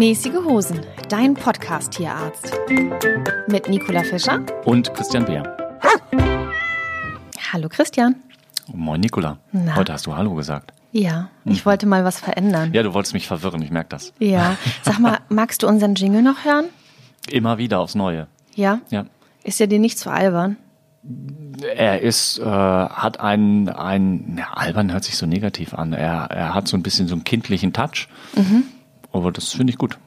Mäßige Hosen, dein Podcast-Tierarzt. Mit Nicola Fischer und Christian Beer. Hallo Christian. Moin Nicola. Na? Heute hast du Hallo gesagt. Ja, ich wollte mal was verändern. Ja, du wolltest mich verwirren, ich merke das. Ja. Sag mal, magst du unseren Jingle noch hören? Immer wieder aufs Neue. Ja? Ja. Ist ja dir nicht zu albern? Er ist, äh, hat einen, ein, ja, albern hört sich so negativ an. Er, er hat so ein bisschen so einen kindlichen Touch. Mhm. Aber das finde ich gut.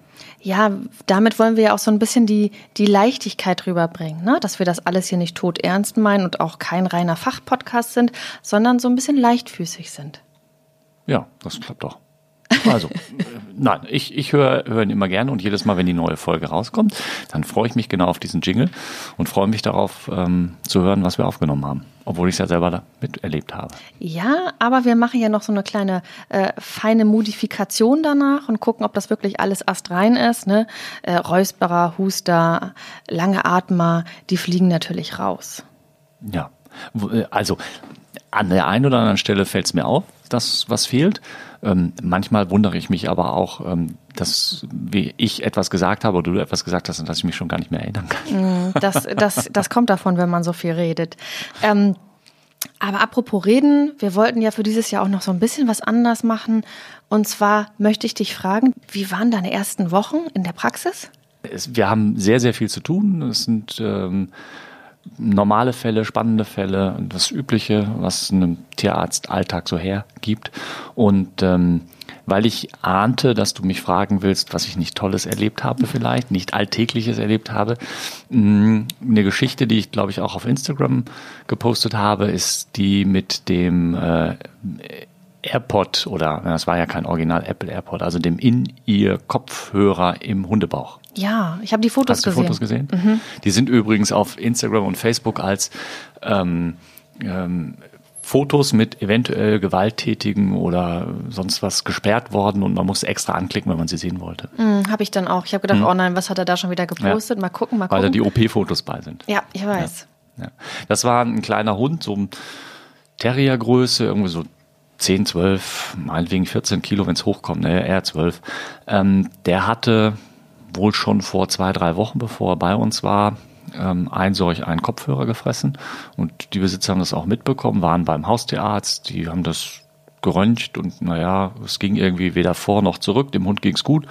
Ja, damit wollen wir ja auch so ein bisschen die, die Leichtigkeit rüberbringen, ne? dass wir das alles hier nicht tot ernst meinen und auch kein reiner Fachpodcast sind, sondern so ein bisschen leichtfüßig sind. Ja, das klappt doch. Also, nein, ich, ich höre hör ihn immer gerne und jedes Mal, wenn die neue Folge rauskommt, dann freue ich mich genau auf diesen Jingle und freue mich darauf ähm, zu hören, was wir aufgenommen haben, obwohl ich es ja selber da miterlebt habe. Ja, aber wir machen ja noch so eine kleine äh, feine Modifikation danach und gucken, ob das wirklich alles astrein ist. Ne? Äh, Räusperer, Huster, lange Atmer, die fliegen natürlich raus. Ja, äh, also an der einen oder anderen Stelle fällt es mir auf, dass was fehlt. Ähm, manchmal wundere ich mich aber auch, ähm, dass wie ich etwas gesagt habe oder du etwas gesagt hast und dass ich mich schon gar nicht mehr erinnern kann. Das, das, das kommt davon, wenn man so viel redet. Ähm, aber apropos reden, wir wollten ja für dieses Jahr auch noch so ein bisschen was anders machen. Und zwar möchte ich dich fragen, wie waren deine ersten Wochen in der Praxis? Es, wir haben sehr, sehr viel zu tun. Es sind ähm, normale Fälle, spannende Fälle, das Übliche, was einem Tierarzt-Alltag so hergibt. Und ähm, weil ich ahnte, dass du mich fragen willst, was ich nicht Tolles erlebt habe vielleicht, nicht Alltägliches erlebt habe. Mm, eine Geschichte, die ich, glaube ich, auch auf Instagram gepostet habe, ist die mit dem äh, AirPod oder, das war ja kein Original Apple AirPod, also dem In-Ear-Kopfhörer im Hundebauch. Ja, ich habe die Fotos Hast du gesehen. Fotos gesehen? Mhm. Die sind übrigens auf Instagram und Facebook als ähm, ähm, Fotos mit eventuell gewalttätigen oder sonst was gesperrt worden und man musste extra anklicken, wenn man sie sehen wollte. Mhm, habe ich dann auch. Ich habe gedacht, mhm. oh nein, was hat er da schon wieder gepostet? Ja. Mal gucken, mal gucken. Weil da die OP-Fotos bei sind. Ja, ich weiß. Ja. Ja. Das war ein kleiner Hund, so Terriergröße, irgendwie so 10, 12, meinetwegen 14 Kilo, wenn es hochkommt, ne, eher 12. Ähm, der hatte wohl schon vor zwei, drei Wochen, bevor er bei uns war, ähm, ein solch einen Kopfhörer gefressen. Und die Besitzer haben das auch mitbekommen, waren beim Haustierarzt, die haben das geröntgt und naja, es ging irgendwie weder vor noch zurück, dem Hund ging es gut.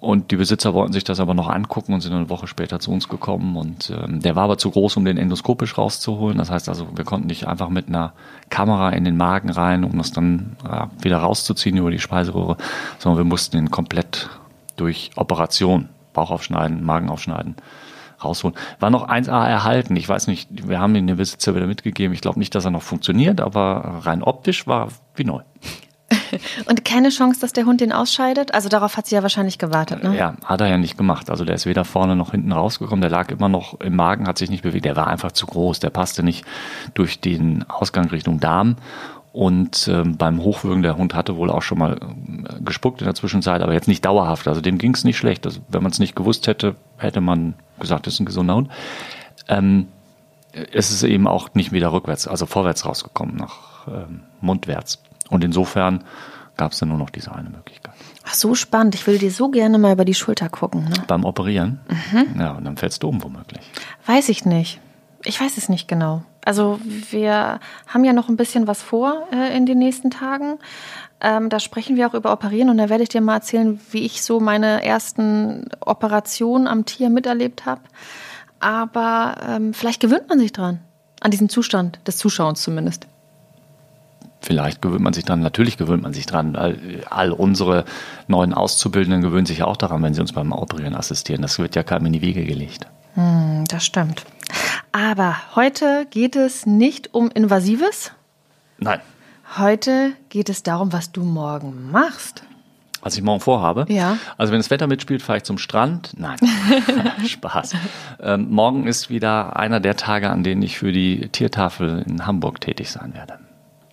Und die Besitzer wollten sich das aber noch angucken und sind eine Woche später zu uns gekommen. Und ähm, der war aber zu groß, um den endoskopisch rauszuholen. Das heißt also, wir konnten nicht einfach mit einer Kamera in den Magen rein, um das dann äh, wieder rauszuziehen über die Speiseröhre, sondern wir mussten ihn komplett durch Operation, Bauch aufschneiden, Magen aufschneiden, rausholen. War noch 1A erhalten. Ich weiß nicht, wir haben ihn den Besitzer wieder mitgegeben. Ich glaube nicht, dass er noch funktioniert, aber rein optisch war wie neu. Und keine Chance, dass der Hund den ausscheidet? Also darauf hat sie ja wahrscheinlich gewartet, ne? Ja, hat er ja nicht gemacht. Also der ist weder vorne noch hinten rausgekommen. Der lag immer noch im Magen, hat sich nicht bewegt. Der war einfach zu groß. Der passte nicht durch den Ausgang Richtung Darm. Und ähm, beim Hochwürgen, der Hund hatte wohl auch schon mal äh, gespuckt in der Zwischenzeit, aber jetzt nicht dauerhaft. Also dem ging es nicht schlecht. Also, wenn man es nicht gewusst hätte, hätte man gesagt, das ist ein gesunder Hund. Ähm, es ist eben auch nicht wieder rückwärts, also vorwärts rausgekommen, nach ähm, mundwärts. Und insofern gab es dann nur noch diese eine Möglichkeit. Ach, so spannend. Ich will dir so gerne mal über die Schulter gucken. Ne? Beim Operieren? Mhm. Ja, und dann fällst du um womöglich. Weiß ich nicht. Ich weiß es nicht genau. Also wir haben ja noch ein bisschen was vor äh, in den nächsten Tagen. Ähm, da sprechen wir auch über Operieren und da werde ich dir mal erzählen, wie ich so meine ersten Operationen am Tier miterlebt habe. Aber ähm, vielleicht gewöhnt man sich dran. An diesen Zustand des Zuschauens zumindest. Vielleicht gewöhnt man sich dran, natürlich gewöhnt man sich dran. All, all unsere neuen Auszubildenden gewöhnen sich auch daran, wenn sie uns beim Operieren assistieren. Das wird ja keinem in die Wege gelegt. Hm, das stimmt. Aber heute geht es nicht um Invasives. Nein. Heute geht es darum, was du morgen machst. Was ich morgen vorhabe? Ja. Also wenn das Wetter mitspielt, fahre ich zum Strand. Nein, Spaß. Ähm, morgen ist wieder einer der Tage, an denen ich für die Tiertafel in Hamburg tätig sein werde.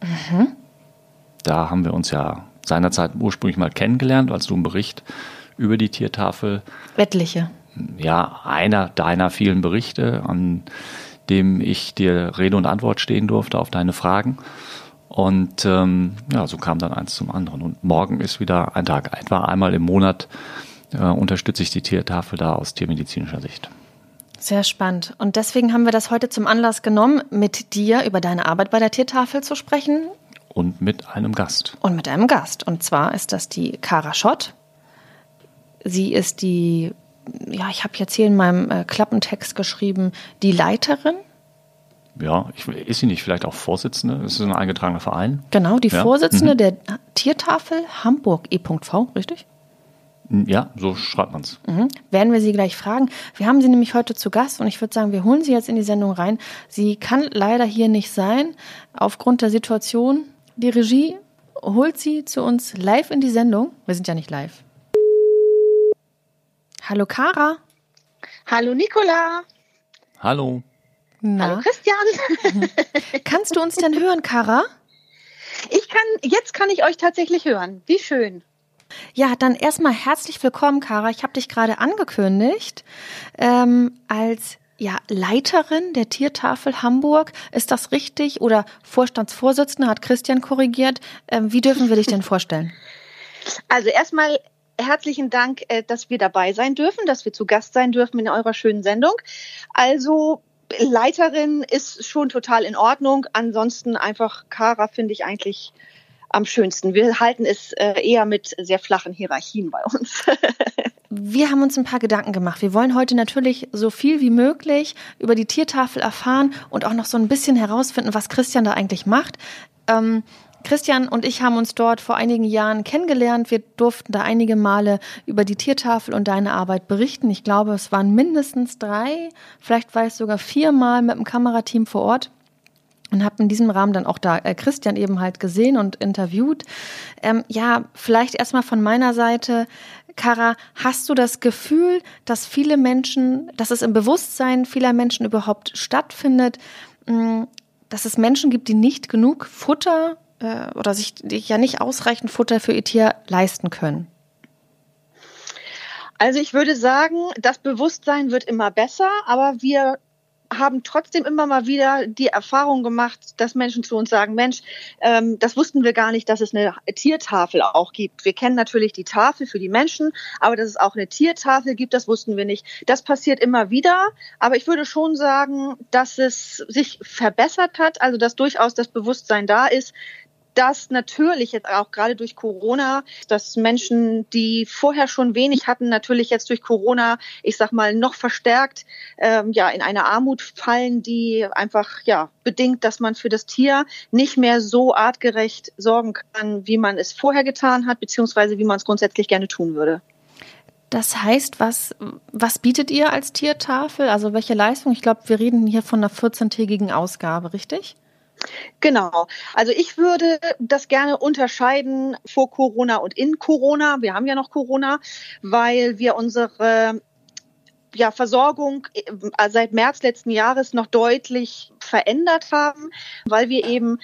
Mhm. Da haben wir uns ja seinerzeit ursprünglich mal kennengelernt, als du einen Bericht über die Tiertafel. Etliche. Ja, einer deiner vielen Berichte, an dem ich dir Rede und Antwort stehen durfte auf deine Fragen. Und ähm, ja, so kam dann eins zum anderen. Und morgen ist wieder ein Tag. Etwa einmal im Monat äh, unterstütze ich die Tiertafel da aus tiermedizinischer Sicht. Sehr spannend. Und deswegen haben wir das heute zum Anlass genommen, mit dir über deine Arbeit bei der Tiertafel zu sprechen. Und mit einem Gast. Und mit einem Gast. Und zwar ist das die Kara Schott. Sie ist die, ja, ich habe jetzt hier in meinem äh, Klappentext geschrieben, die Leiterin. Ja, ich, ist sie nicht vielleicht auch Vorsitzende? Ist es ein eingetragener Verein? Genau, die ja. Vorsitzende mhm. der Tiertafel Hamburg e.v, richtig? Ja, so schreibt man es. Mhm. Werden wir Sie gleich fragen. Wir haben Sie nämlich heute zu Gast und ich würde sagen, wir holen Sie jetzt in die Sendung rein. Sie kann leider hier nicht sein, aufgrund der Situation. Die Regie holt Sie zu uns live in die Sendung. Wir sind ja nicht live. Hallo Kara. Hallo Nicola. Hallo. Na? Hallo Christian. Kannst du uns denn hören, Kara? Ich kann, jetzt kann ich euch tatsächlich hören. Wie schön. Ja, dann erstmal herzlich willkommen, Kara. Ich habe dich gerade angekündigt ähm, als ja, Leiterin der Tiertafel Hamburg. Ist das richtig? Oder Vorstandsvorsitzende hat Christian korrigiert. Ähm, wie dürfen wir dich denn vorstellen? Also erstmal herzlichen Dank, äh, dass wir dabei sein dürfen, dass wir zu Gast sein dürfen in eurer schönen Sendung. Also Leiterin ist schon total in Ordnung. Ansonsten einfach Kara finde ich eigentlich am schönsten. Wir halten es äh, eher mit sehr flachen Hierarchien bei uns. Wir haben uns ein paar Gedanken gemacht. Wir wollen heute natürlich so viel wie möglich über die Tiertafel erfahren und auch noch so ein bisschen herausfinden, was Christian da eigentlich macht. Ähm, Christian und ich haben uns dort vor einigen Jahren kennengelernt. Wir durften da einige Male über die Tiertafel und deine Arbeit berichten. Ich glaube, es waren mindestens drei, vielleicht war es sogar viermal mit dem Kamerateam vor Ort und habe in diesem Rahmen dann auch da äh, Christian eben halt gesehen und interviewt. Ähm, ja, vielleicht erstmal von meiner Seite, Kara, hast du das Gefühl, dass viele Menschen, dass es im Bewusstsein vieler Menschen überhaupt stattfindet, mh, mm, dass es Menschen gibt, die nicht genug Futter äh, oder sich ja nicht ausreichend Futter für ihr Tier leisten können? Also ich würde sagen, das Bewusstsein wird immer besser, aber wir haben trotzdem immer mal wieder die Erfahrung gemacht, dass Menschen zu uns sagen, Mensch, ähm, das wussten wir gar nicht, dass es eine Tiertafel auch gibt. Wir kennen natürlich die Tafel für die Menschen, aber dass es auch eine Tiertafel gibt, das wussten wir nicht. Das passiert immer wieder, aber ich würde schon sagen, dass es sich verbessert hat, also dass durchaus das Bewusstsein da ist, dass natürlich jetzt auch gerade durch Corona, dass Menschen, die vorher schon wenig hatten, natürlich jetzt durch Corona, ich sag mal, noch verstärkt ähm, ja in eine Armut fallen, die einfach ja bedingt, dass man für das Tier nicht mehr so artgerecht sorgen kann, wie man es vorher getan hat, beziehungsweise wie man es grundsätzlich gerne tun würde. Das heißt, was, was bietet ihr als Tiertafel? Also welche Leistung? Ich glaube, wir reden hier von einer 14-tägigen Ausgabe, richtig? Genau. Also ich würde das gerne unterscheiden vor Corona und in Corona. Wir haben ja noch Corona, weil wir unsere ja, Versorgung äh, seit März letzten Jahres noch deutlich verändert haben, weil wir eben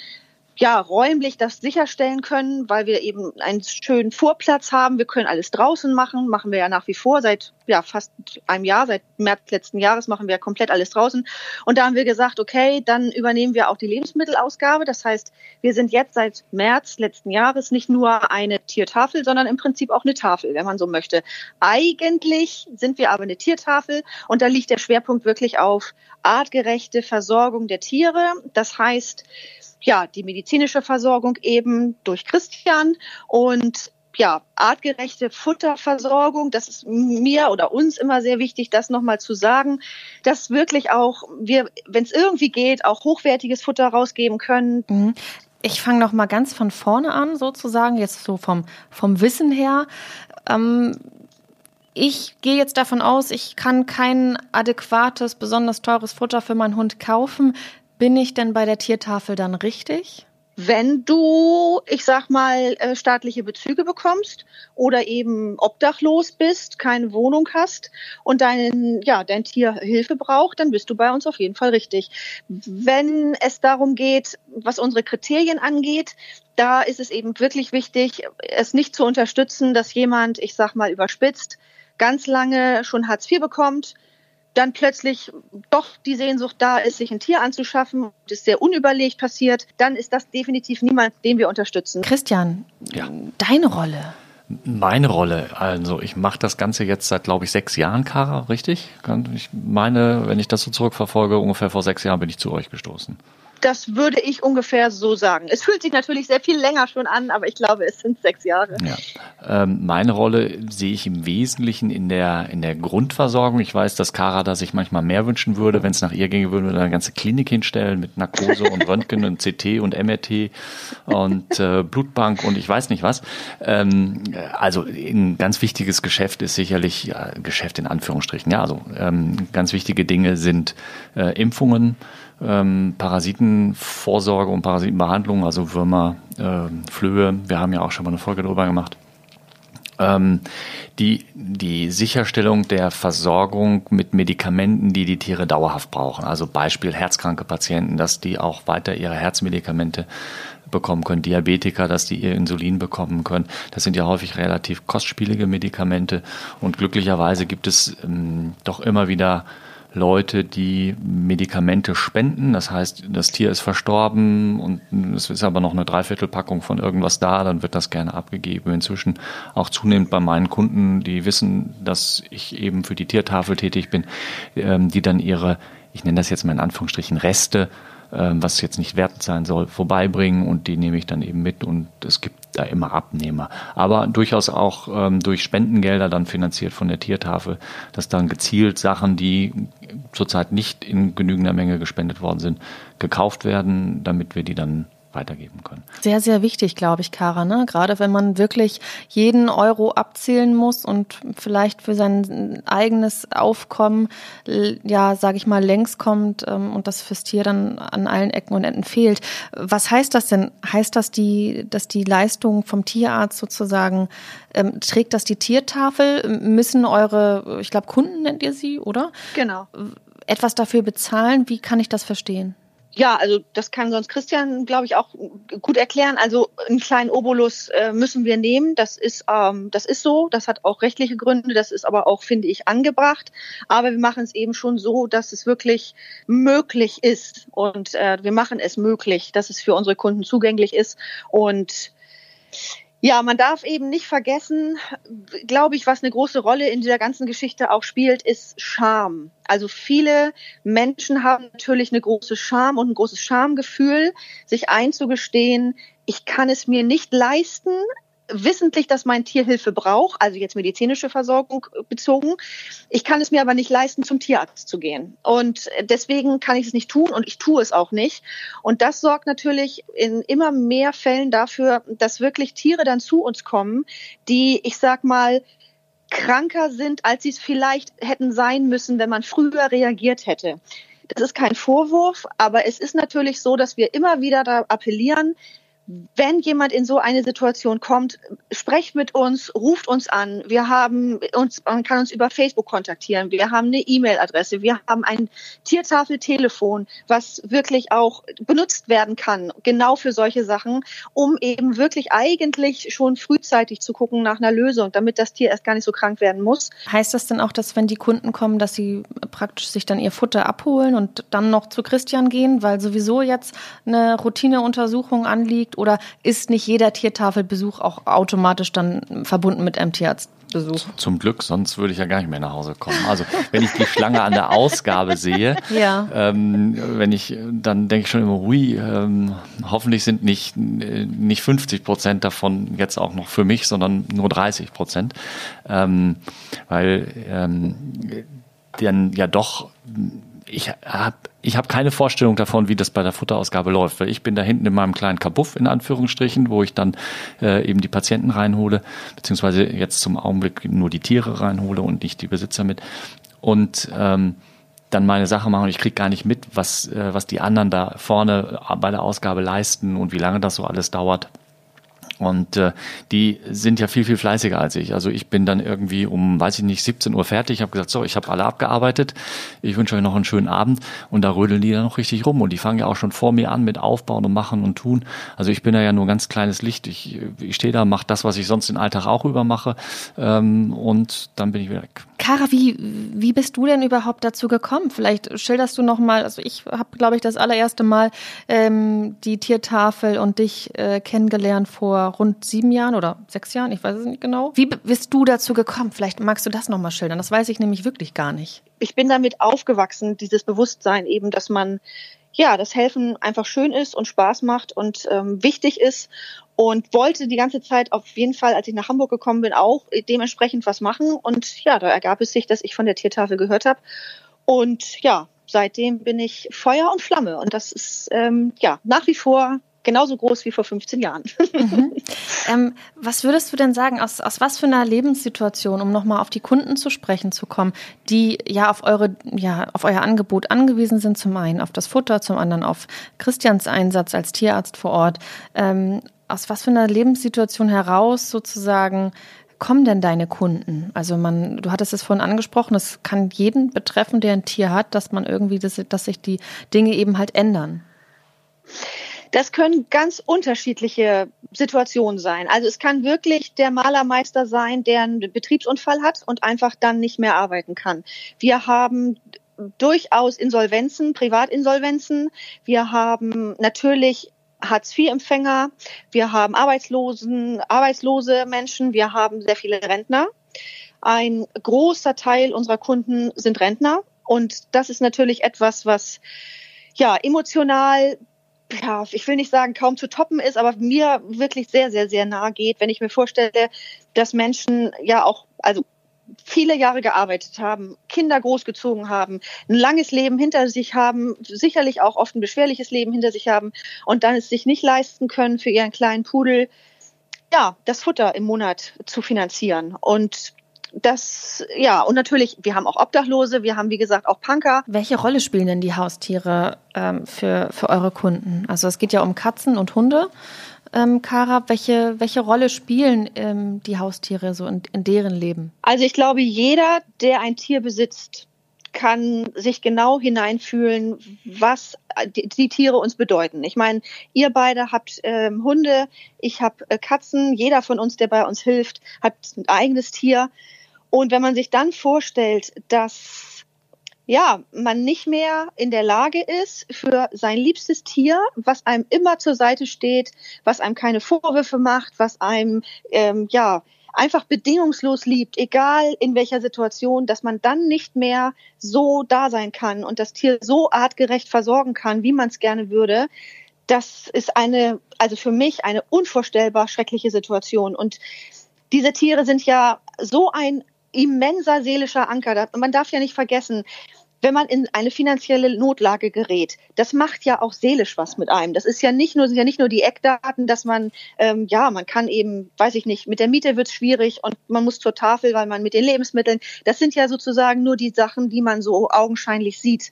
ja, räumlich das sicherstellen können, weil wir eben einen schönen Vorplatz haben. Wir können alles draußen machen, machen wir ja nach wie vor seit ja, fast einem Jahr, seit März letzten Jahres machen wir ja komplett alles draußen. Und da haben wir gesagt, okay, dann übernehmen wir auch die Lebensmittelausgabe. Das heißt, wir sind jetzt seit März letzten Jahres nicht nur eine Tiertafel, sondern im Prinzip auch eine Tafel, wenn man so möchte. Eigentlich sind wir aber eine Tiertafel und da liegt der Schwerpunkt wirklich auf artgerechte Versorgung der Tiere. Das heißt, ja, die medizinische Versorgung eben durch Christian und ja, artgerechte Futterversorgung, das ist mir oder uns immer sehr wichtig, das nochmal zu sagen, dass wirklich auch wir, wenn es irgendwie geht, auch hochwertiges Futter rausgeben können. Mhm. Ich fange noch mal ganz von vorne an, sozusagen, jetzt so vom, vom Wissen her. Ähm, ich gehe jetzt davon aus, ich kann kein adäquates, besonders teures Futter für meinen Hund kaufen. Bin ich denn bei der Tiertafel dann richtig? Wenn du, ich sag mal, äh, staatliche Bezüge bekommst oder eben obdachlos bist, keine Wohnung hast und dein, ja, dein Tier Hilfe braucht, dann bist du bei uns auf jeden Fall richtig. Wenn es darum geht, was unsere Kriterien angeht, da ist es eben wirklich wichtig, es nicht zu unterstützen, dass jemand, ich sag mal, überspitzt, ganz lange schon Hartz IV bekommt, dann plötzlich doch die Sehnsucht da ist, sich ein Tier anzuschaffen, das sehr unüberlegt passiert, dann ist das definitiv niemand, den wir unterstützen. Christian, ja. deine Rolle. Meine Rolle, also ich mache das Ganze jetzt seit, glaube ich, sechs Jahren, Kara, richtig? Ich meine, wenn ich das so zurückverfolge, ungefähr vor sechs Jahren bin ich zu euch gestoßen. Das würde ich ungefähr so sagen. Es fühlt sich natürlich sehr viel länger schon an, aber ich glaube, es sind sechs Jahre. Ja. Ähm, meine Rolle sehe ich im Wesentlichen in der, in der Grundversorgung. Ich weiß, dass Kara da sich manchmal mehr wünschen würde. Wenn es nach ihr ginge, würden wir eine ganze Klinik hinstellen mit Narkose und Röntgen und CT und MRT und äh, Blutbank und ich weiß nicht was. Ähm, also ein ganz wichtiges Geschäft ist sicherlich, ja, Geschäft in Anführungsstrichen, ja, also ähm, ganz wichtige Dinge sind äh, Impfungen, ähm, Parasitenvorsorge und Parasitenbehandlung, also Würmer, äh, Flöhe. Wir haben ja auch schon mal eine Folge darüber gemacht. Ähm, die, die Sicherstellung der Versorgung mit Medikamenten, die die Tiere dauerhaft brauchen. Also Beispiel herzkranke Patienten, dass die auch weiter ihre Herzmedikamente bekommen können, Diabetiker, dass die ihr Insulin bekommen können. Das sind ja häufig relativ kostspielige Medikamente und glücklicherweise gibt es ähm, doch immer wieder Leute, die Medikamente spenden. Das heißt, das Tier ist verstorben und es ist aber noch eine Dreiviertelpackung von irgendwas da, dann wird das gerne abgegeben. Inzwischen auch zunehmend bei meinen Kunden, die wissen, dass ich eben für die Tiertafel tätig bin, ähm, die dann ihre, ich nenne das jetzt mal in Anführungsstrichen, Reste ähm, was jetzt nicht wertend sein soll, vorbeibringen und die nehme ich dann eben mit und es gibt da immer Abnehmer. Aber durchaus auch ähm, durch Spendengelder dann finanziert von der Tiertafel, dass dann gezielt Sachen, die zurzeit nicht in genügender Menge gespendet worden sind, gekauft werden, damit wir die dann weitergeben können. Sehr, sehr wichtig, glaube ich, Kara. Ne? Gerade wenn man wirklich jeden Euro abzählen muss und vielleicht für sein eigenes Aufkommen, ja, sage ich mal, längs kommt ähm, und das fürs Tier dann an allen Ecken und Enden fehlt. Was heißt das denn? Heißt das, die, dass die Leistung vom Tierarzt sozusagen ähm, trägt das die Tiertafel? Müssen eure, ich glaube, Kunden nennt ihr sie, oder? Genau. Etwas dafür bezahlen? Wie kann ich das verstehen? Ja, also das kann sonst Christian, glaube ich, auch gut erklären. Also einen kleinen Obolus äh, müssen wir nehmen. Das ist, ähm, das ist so. Das hat auch rechtliche Gründe. Das ist aber auch, finde ich, angebracht. Aber wir machen es eben schon so, dass es wirklich möglich ist. Und äh, wir machen es möglich, dass es für unsere Kunden zugänglich ist. Und ja, man darf eben nicht vergessen, glaube ich, was eine große Rolle in dieser ganzen Geschichte auch spielt, ist Scham. Also viele Menschen haben natürlich eine große Scham und ein großes Schamgefühl, sich einzugestehen, ich kann es mir nicht leisten, wissentlich, dass mein Tier Hilfe braucht, also jetzt medizinische Versorgung bezogen. Ich kann es mir aber nicht leisten, zum Tierarzt zu gehen. Und deswegen kann ich es nicht tun und ich tue es auch nicht. Und das sorgt natürlich in immer mehr Fällen dafür, dass wirklich Tiere dann zu uns kommen, die, ich sag mal, kranker sind, als sie es vielleicht hätten sein müssen, wenn man früher reagiert hätte. Das ist kein Vorwurf, aber es ist natürlich so, dass wir immer wieder da appellieren, wenn jemand in so eine Situation kommt, sprecht mit uns, ruft uns an. Wir haben uns, man kann uns über Facebook kontaktieren. Wir haben eine E-Mail-Adresse. Wir haben ein Tiertafeltelefon, was wirklich auch benutzt werden kann, genau für solche Sachen, um eben wirklich eigentlich schon frühzeitig zu gucken nach einer Lösung, damit das Tier erst gar nicht so krank werden muss. Heißt das denn auch, dass wenn die Kunden kommen, dass sie praktisch sich dann ihr Futter abholen und dann noch zu Christian gehen, weil sowieso jetzt eine Routineuntersuchung anliegt? Oder ist nicht jeder Tiertafelbesuch auch automatisch dann verbunden mit einem Tierarztbesuch? Zum Glück, sonst würde ich ja gar nicht mehr nach Hause kommen. Also wenn ich die Schlange an der Ausgabe sehe, ja. ähm, wenn ich, dann denke ich schon immer, hui, ähm, hoffentlich sind nicht, nicht 50 Prozent davon jetzt auch noch für mich, sondern nur 30 Prozent. Ähm, weil ähm, dann ja doch ich habe ich hab keine Vorstellung davon, wie das bei der Futterausgabe läuft, weil ich bin da hinten in meinem kleinen Kabuff in Anführungsstrichen, wo ich dann äh, eben die Patienten reinhole, beziehungsweise jetzt zum Augenblick nur die Tiere reinhole und nicht die Besitzer mit. Und ähm, dann meine Sache machen und ich kriege gar nicht mit, was, äh, was die anderen da vorne bei der Ausgabe leisten und wie lange das so alles dauert. Und äh, die sind ja viel, viel fleißiger als ich. Also ich bin dann irgendwie um, weiß ich nicht, 17 Uhr fertig. Ich habe gesagt, so, ich habe alle abgearbeitet. Ich wünsche euch noch einen schönen Abend. Und da rödeln die dann noch richtig rum. Und die fangen ja auch schon vor mir an mit Aufbauen und Machen und Tun. Also ich bin da ja nur ein ganz kleines Licht. Ich, ich stehe da, mache das, was ich sonst den Alltag auch über mache. Ähm, und dann bin ich wieder weg. Kara, wie, wie bist du denn überhaupt dazu gekommen? Vielleicht schilderst du noch mal, also ich habe, glaube ich, das allererste Mal ähm, die Tiertafel und dich äh, kennengelernt vor rund sieben Jahren oder sechs Jahren, ich weiß es nicht genau. Wie bist du dazu gekommen? Vielleicht magst du das nochmal schildern. Das weiß ich nämlich wirklich gar nicht. Ich bin damit aufgewachsen, dieses Bewusstsein eben, dass man ja, das Helfen einfach schön ist und Spaß macht und ähm, wichtig ist und wollte die ganze Zeit auf jeden Fall, als ich nach Hamburg gekommen bin, auch dementsprechend was machen. Und ja, da ergab es sich, dass ich von der Tiertafel gehört habe. Und ja, seitdem bin ich Feuer und Flamme. Und das ist ähm, ja nach wie vor genauso groß wie vor 15 Jahren. Mhm. Ähm, was würdest du denn sagen, aus, aus was für einer Lebenssituation, um nochmal auf die Kunden zu sprechen zu kommen, die ja auf eure, ja, auf euer Angebot angewiesen sind, zum einen auf das Futter, zum anderen auf Christians Einsatz als Tierarzt vor Ort. Ähm, aus was für einer Lebenssituation heraus sozusagen kommen denn deine Kunden? Also man, du hattest es vorhin angesprochen, es kann jeden betreffen, der ein Tier hat, dass man irgendwie, dass, dass sich die Dinge eben halt ändern. Das können ganz unterschiedliche Situationen sein. Also es kann wirklich der Malermeister sein, der einen Betriebsunfall hat und einfach dann nicht mehr arbeiten kann. Wir haben durchaus Insolvenzen, Privatinsolvenzen. Wir haben natürlich Hartz-IV-Empfänger, wir haben Arbeitslosen, arbeitslose Menschen, wir haben sehr viele Rentner. Ein großer Teil unserer Kunden sind Rentner und das ist natürlich etwas, was ja emotional ja, ich will nicht sagen, kaum zu toppen ist, aber mir wirklich sehr, sehr, sehr nahe geht, wenn ich mir vorstelle, dass Menschen ja auch, also viele Jahre gearbeitet haben, Kinder großgezogen haben, ein langes Leben hinter sich haben, sicherlich auch oft ein beschwerliches Leben hinter sich haben und dann es sich nicht leisten können, für ihren kleinen Pudel ja, das Futter im Monat zu finanzieren. Und das, ja, und natürlich, wir haben auch Obdachlose, wir haben, wie gesagt, auch Punker. Welche Rolle spielen denn die Haustiere ähm, für, für eure Kunden? Also es geht ja um Katzen und Hunde ähm, Kara, welche, welche Rolle spielen ähm, die Haustiere so in, in deren Leben? Also ich glaube, jeder, der ein Tier besitzt, kann sich genau hineinfühlen, was die, die Tiere uns bedeuten. Ich meine, ihr beide habt ähm, Hunde, ich habe äh, Katzen, jeder von uns, der bei uns hilft, hat ein eigenes Tier. Und wenn man sich dann vorstellt, dass ja, man nicht mehr in der Lage ist, für sein liebstes Tier, was einem immer zur Seite steht, was einem keine Vorwürfe macht, was einem ähm, ja einfach bedingungslos liebt, egal in welcher Situation, dass man dann nicht mehr so da sein kann und das Tier so artgerecht versorgen kann, wie man es gerne würde. Das ist eine, also für mich eine unvorstellbar schreckliche Situation. Und diese Tiere sind ja so ein immenser seelischer Anker. Man darf ja nicht vergessen, wenn man in eine finanzielle Notlage gerät, das macht ja auch seelisch was mit einem. Das ist ja nicht nur, sind ja nicht nur die Eckdaten, dass man, ähm, ja, man kann eben, weiß ich nicht, mit der Miete wird es schwierig und man muss zur Tafel, weil man mit den Lebensmitteln, das sind ja sozusagen nur die Sachen, die man so augenscheinlich sieht.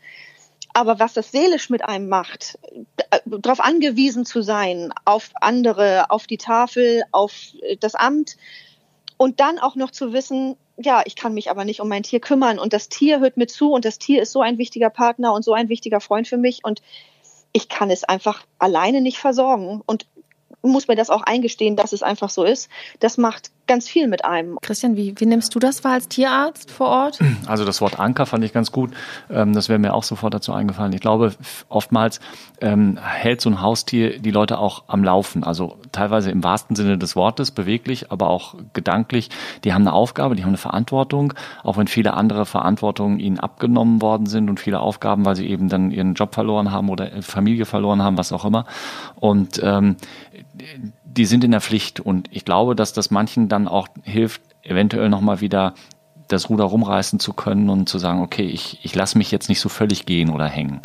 Aber was das seelisch mit einem macht, darauf angewiesen zu sein, auf andere, auf die Tafel, auf das Amt und dann auch noch zu wissen, ja, ich kann mich aber nicht um mein Tier kümmern und das Tier hört mir zu und das Tier ist so ein wichtiger Partner und so ein wichtiger Freund für mich und ich kann es einfach alleine nicht versorgen und muss mir das auch eingestehen, dass es einfach so ist. Das macht ganz viel mit einem. Christian, wie, wie nimmst du das wahr als Tierarzt vor Ort? Also das Wort Anker fand ich ganz gut. Ähm, das wäre mir auch sofort dazu eingefallen. Ich glaube, oftmals ähm, hält so ein Haustier die Leute auch am Laufen. Also teilweise im wahrsten Sinne des Wortes, beweglich, aber auch gedanklich. Die haben eine Aufgabe, die haben eine Verantwortung, auch wenn viele andere Verantwortungen ihnen abgenommen worden sind und viele Aufgaben, weil sie eben dann ihren Job verloren haben oder Familie verloren haben, was auch immer. Und ähm, die sind in der Pflicht und ich glaube, dass das manchen dann auch hilft, eventuell nochmal wieder das Ruder rumreißen zu können und zu sagen, okay, ich, ich lasse mich jetzt nicht so völlig gehen oder hängen.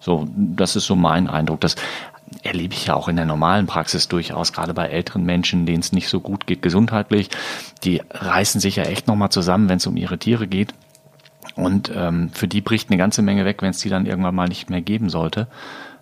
So, das ist so mein Eindruck. Das erlebe ich ja auch in der normalen Praxis durchaus, gerade bei älteren Menschen, denen es nicht so gut geht gesundheitlich. Die reißen sich ja echt nochmal zusammen, wenn es um ihre Tiere geht. Und ähm, für die bricht eine ganze Menge weg, wenn es die dann irgendwann mal nicht mehr geben sollte.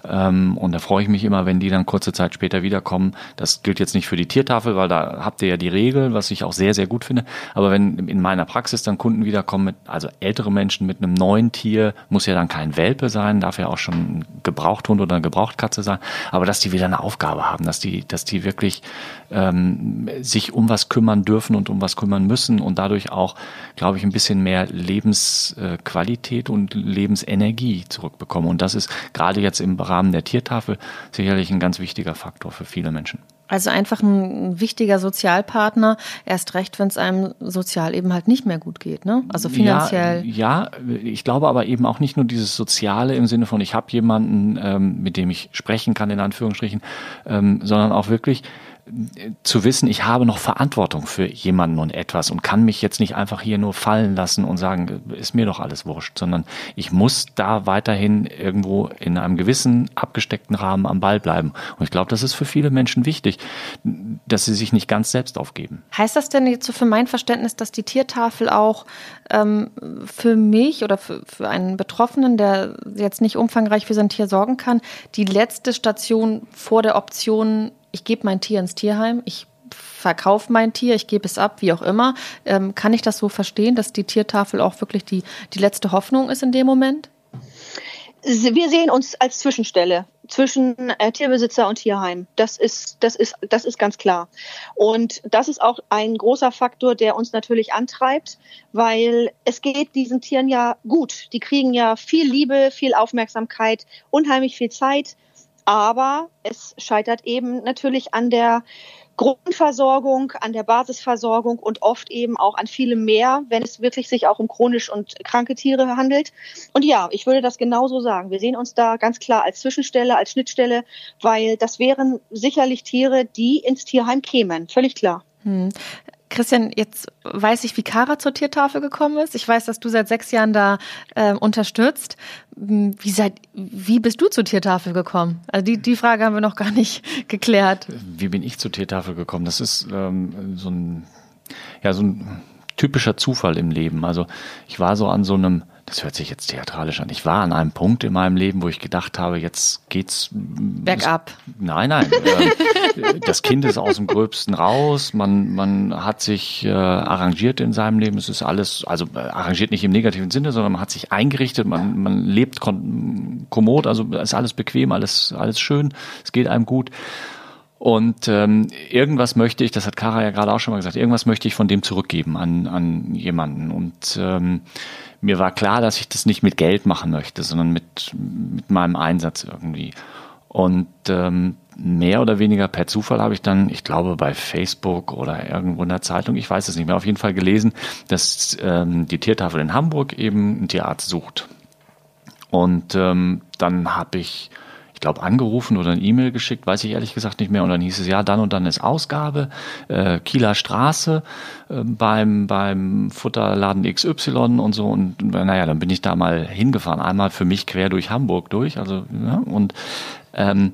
Ähm, und da freue ich mich immer, wenn die dann kurze Zeit später wiederkommen. Das gilt jetzt nicht für die Tiertafel, weil da habt ihr ja die Regel, was ich auch sehr, sehr gut finde. Aber wenn in meiner Praxis dann Kunden wiederkommen, mit, also ältere Menschen mit einem neuen Tier, muss ja dann kein Welpe sein, darf ja auch schon ein Gebrauchthund oder eine Gebrauchtkatze sein, aber dass die wieder eine Aufgabe haben, dass die, dass die wirklich ähm, sich um was kümmern dürfen und um was kümmern müssen und dadurch auch, glaube ich, ein bisschen mehr Lebensqualität und Lebensenergie zurückbekommen. Und das ist gerade jetzt im Bereich Rahmen der Tiertafel sicherlich ein ganz wichtiger Faktor für viele Menschen. Also einfach ein wichtiger Sozialpartner, erst recht, wenn es einem sozial eben halt nicht mehr gut geht, ne? Also finanziell. Ja, ja, ich glaube aber eben auch nicht nur dieses Soziale im Sinne von, ich habe jemanden, ähm, mit dem ich sprechen kann, in Anführungsstrichen, ähm, sondern auch wirklich zu wissen, ich habe noch Verantwortung für jemanden und etwas und kann mich jetzt nicht einfach hier nur fallen lassen und sagen, ist mir doch alles wurscht, sondern ich muss da weiterhin irgendwo in einem gewissen abgesteckten Rahmen am Ball bleiben. Und ich glaube, das ist für viele Menschen wichtig, dass sie sich nicht ganz selbst aufgeben. Heißt das denn jetzt so für mein Verständnis, dass die Tiertafel auch ähm, für mich oder für, für einen Betroffenen, der jetzt nicht umfangreich für sein Tier sorgen kann, die letzte Station vor der Option ich gebe mein Tier ins Tierheim, ich verkaufe mein Tier, ich gebe es ab, wie auch immer. Ähm, kann ich das so verstehen, dass die Tiertafel auch wirklich die, die letzte Hoffnung ist in dem Moment? Wir sehen uns als Zwischenstelle zwischen äh, Tierbesitzer und Tierheim. Das ist, das ist, das ist ganz klar. Und das ist auch ein großer Faktor, der uns natürlich antreibt, weil es geht diesen Tieren ja gut. Die kriegen ja viel Liebe, viel Aufmerksamkeit, unheimlich viel Zeit. Aber es scheitert eben natürlich an der Grundversorgung, an der Basisversorgung und oft eben auch an vielem mehr, wenn es wirklich sich auch um chronisch und kranke Tiere handelt. Und ja, ich würde das genauso sagen. Wir sehen uns da ganz klar als Zwischenstelle, als Schnittstelle, weil das wären sicherlich Tiere, die ins Tierheim kämen. Völlig klar. Hm. Christian, jetzt weiß ich, wie Kara zur Tiertafel gekommen ist. Ich weiß, dass du seit sechs Jahren da äh, unterstützt. Hm, wie, seid, wie bist du zur Tiertafel gekommen? Also die, die Frage haben wir noch gar nicht geklärt. Wie bin ich zur Tiertafel gekommen? Das ist ähm, so ein, ja, so ein typischer Zufall im Leben. Also ich war so an so einem das hört sich jetzt theatralisch an. Ich war an einem Punkt in meinem Leben, wo ich gedacht habe, jetzt geht's bergab. Nein, nein. äh, das Kind ist aus dem Gröbsten raus. Man, man hat sich äh, arrangiert in seinem Leben. Es ist alles, also äh, arrangiert nicht im negativen Sinne, sondern man hat sich eingerichtet. Man, man lebt kommod, also ist alles bequem, alles, alles schön. Es geht einem gut. Und ähm, irgendwas möchte ich, das hat Kara ja gerade auch schon mal gesagt, irgendwas möchte ich von dem zurückgeben an, an jemanden. Und ähm, mir war klar, dass ich das nicht mit Geld machen möchte, sondern mit, mit meinem Einsatz irgendwie. Und ähm, mehr oder weniger per Zufall habe ich dann, ich glaube bei Facebook oder irgendwo in der Zeitung, ich weiß es nicht mehr, auf jeden Fall gelesen, dass ähm, die Tiertafel in Hamburg eben einen Tierarzt sucht. Und ähm, dann habe ich glaube, angerufen oder eine E-Mail geschickt, weiß ich ehrlich gesagt nicht mehr. Und dann hieß es, ja, dann und dann ist Ausgabe, äh, Kieler Straße äh, beim, beim Futterladen XY und so. Und naja, dann bin ich da mal hingefahren, einmal für mich quer durch Hamburg durch. Also, ja, und ähm,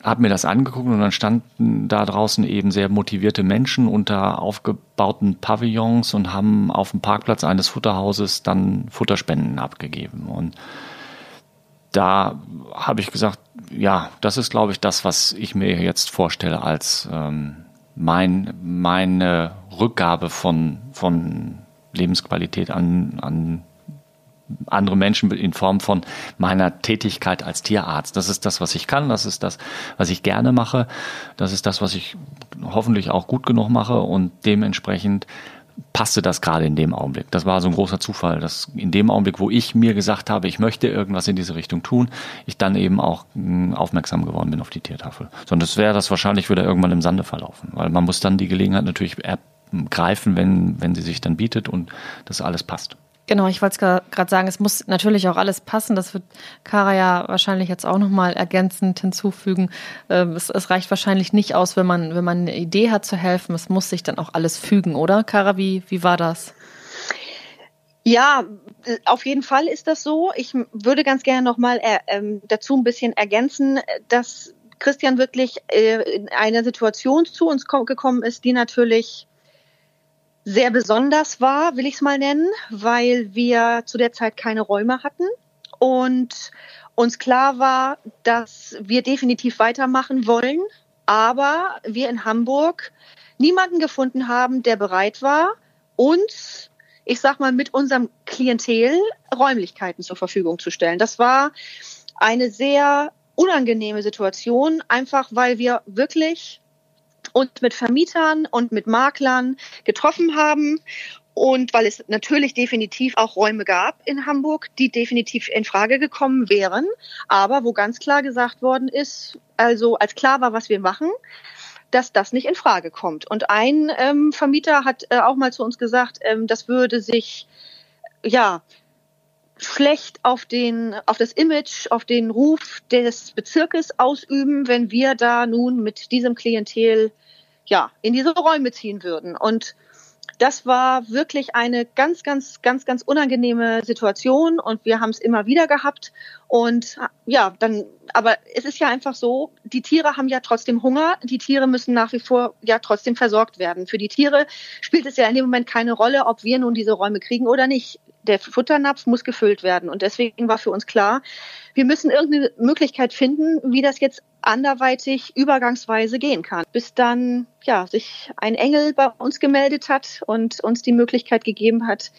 habe mir das angeguckt und dann standen da draußen eben sehr motivierte Menschen unter aufgebauten Pavillons und haben auf dem Parkplatz eines Futterhauses dann Futterspenden abgegeben. Und da habe ich gesagt, ja, das ist, glaube ich, das, was ich mir jetzt vorstelle als ähm, mein, meine Rückgabe von, von Lebensqualität an, an andere Menschen in Form von meiner Tätigkeit als Tierarzt. Das ist das, was ich kann, das ist das, was ich gerne mache, das ist das, was ich hoffentlich auch gut genug mache und dementsprechend passte das gerade in dem Augenblick. Das war so ein großer Zufall, dass in dem Augenblick, wo ich mir gesagt habe, ich möchte irgendwas in diese Richtung tun, ich dann eben auch hm, aufmerksam geworden bin auf die Tiertafel. Sonst wäre das wahrscheinlich wieder irgendwann im Sande verlaufen, weil man muss dann die Gelegenheit natürlich ergreifen, wenn, wenn sie sich dann bietet und das alles passt. Genau, ich wollte es gerade sagen, es muss natürlich auch alles passen. Das wird Kara ja wahrscheinlich jetzt auch nochmal ergänzend hinzufügen. Ähm, es, es, reicht wahrscheinlich nicht aus, wenn man, wenn man eine Idee hat zu helfen. Es muss sich dann auch alles fügen, oder? Kara, wie, wie war das? Ja, auf jeden Fall ist das so. Ich würde ganz gerne nochmal äh, ähm, dazu ein bisschen ergänzen, dass Christian wirklich äh, in eine Situation zu uns gekommen ist, die natürlich sehr besonders war, will ich es mal nennen, weil wir zu der Zeit keine Räume hatten und uns klar war, dass wir definitiv weitermachen wollen, aber wir in Hamburg niemanden gefunden haben, der bereit war, uns, ich sag mal, mit unserem Klientel Räumlichkeiten zur Verfügung zu stellen. Das war eine sehr unangenehme Situation, einfach weil wir wirklich uns mit Vermietern und mit Maklern getroffen haben und weil es natürlich definitiv auch Räume gab in Hamburg, die definitiv in Frage gekommen wären, aber wo ganz klar gesagt worden ist, also als klar war, was wir machen, dass das nicht in Frage kommt. Und ein ähm, Vermieter hat äh, auch mal zu uns gesagt, ähm, das würde sich ja schlecht auf den auf das Image, auf den Ruf des Bezirkes ausüben, wenn wir da nun mit diesem Klientel ja in diese Räume ziehen würden. Und das war wirklich eine ganz, ganz, ganz, ganz unangenehme Situation und wir haben es immer wieder gehabt. Und ja, dann, aber es ist ja einfach so, die Tiere haben ja trotzdem Hunger, die Tiere müssen nach wie vor ja trotzdem versorgt werden. Für die Tiere spielt es ja in dem Moment keine Rolle, ob wir nun diese Räume kriegen oder nicht der Futternapf muss gefüllt werden. Und deswegen war für uns klar, wir müssen irgendeine Möglichkeit finden, wie das jetzt anderweitig übergangsweise gehen kann. Bis dann, ja, sich ein Engel bei uns gemeldet hat und uns die Möglichkeit gegeben hat,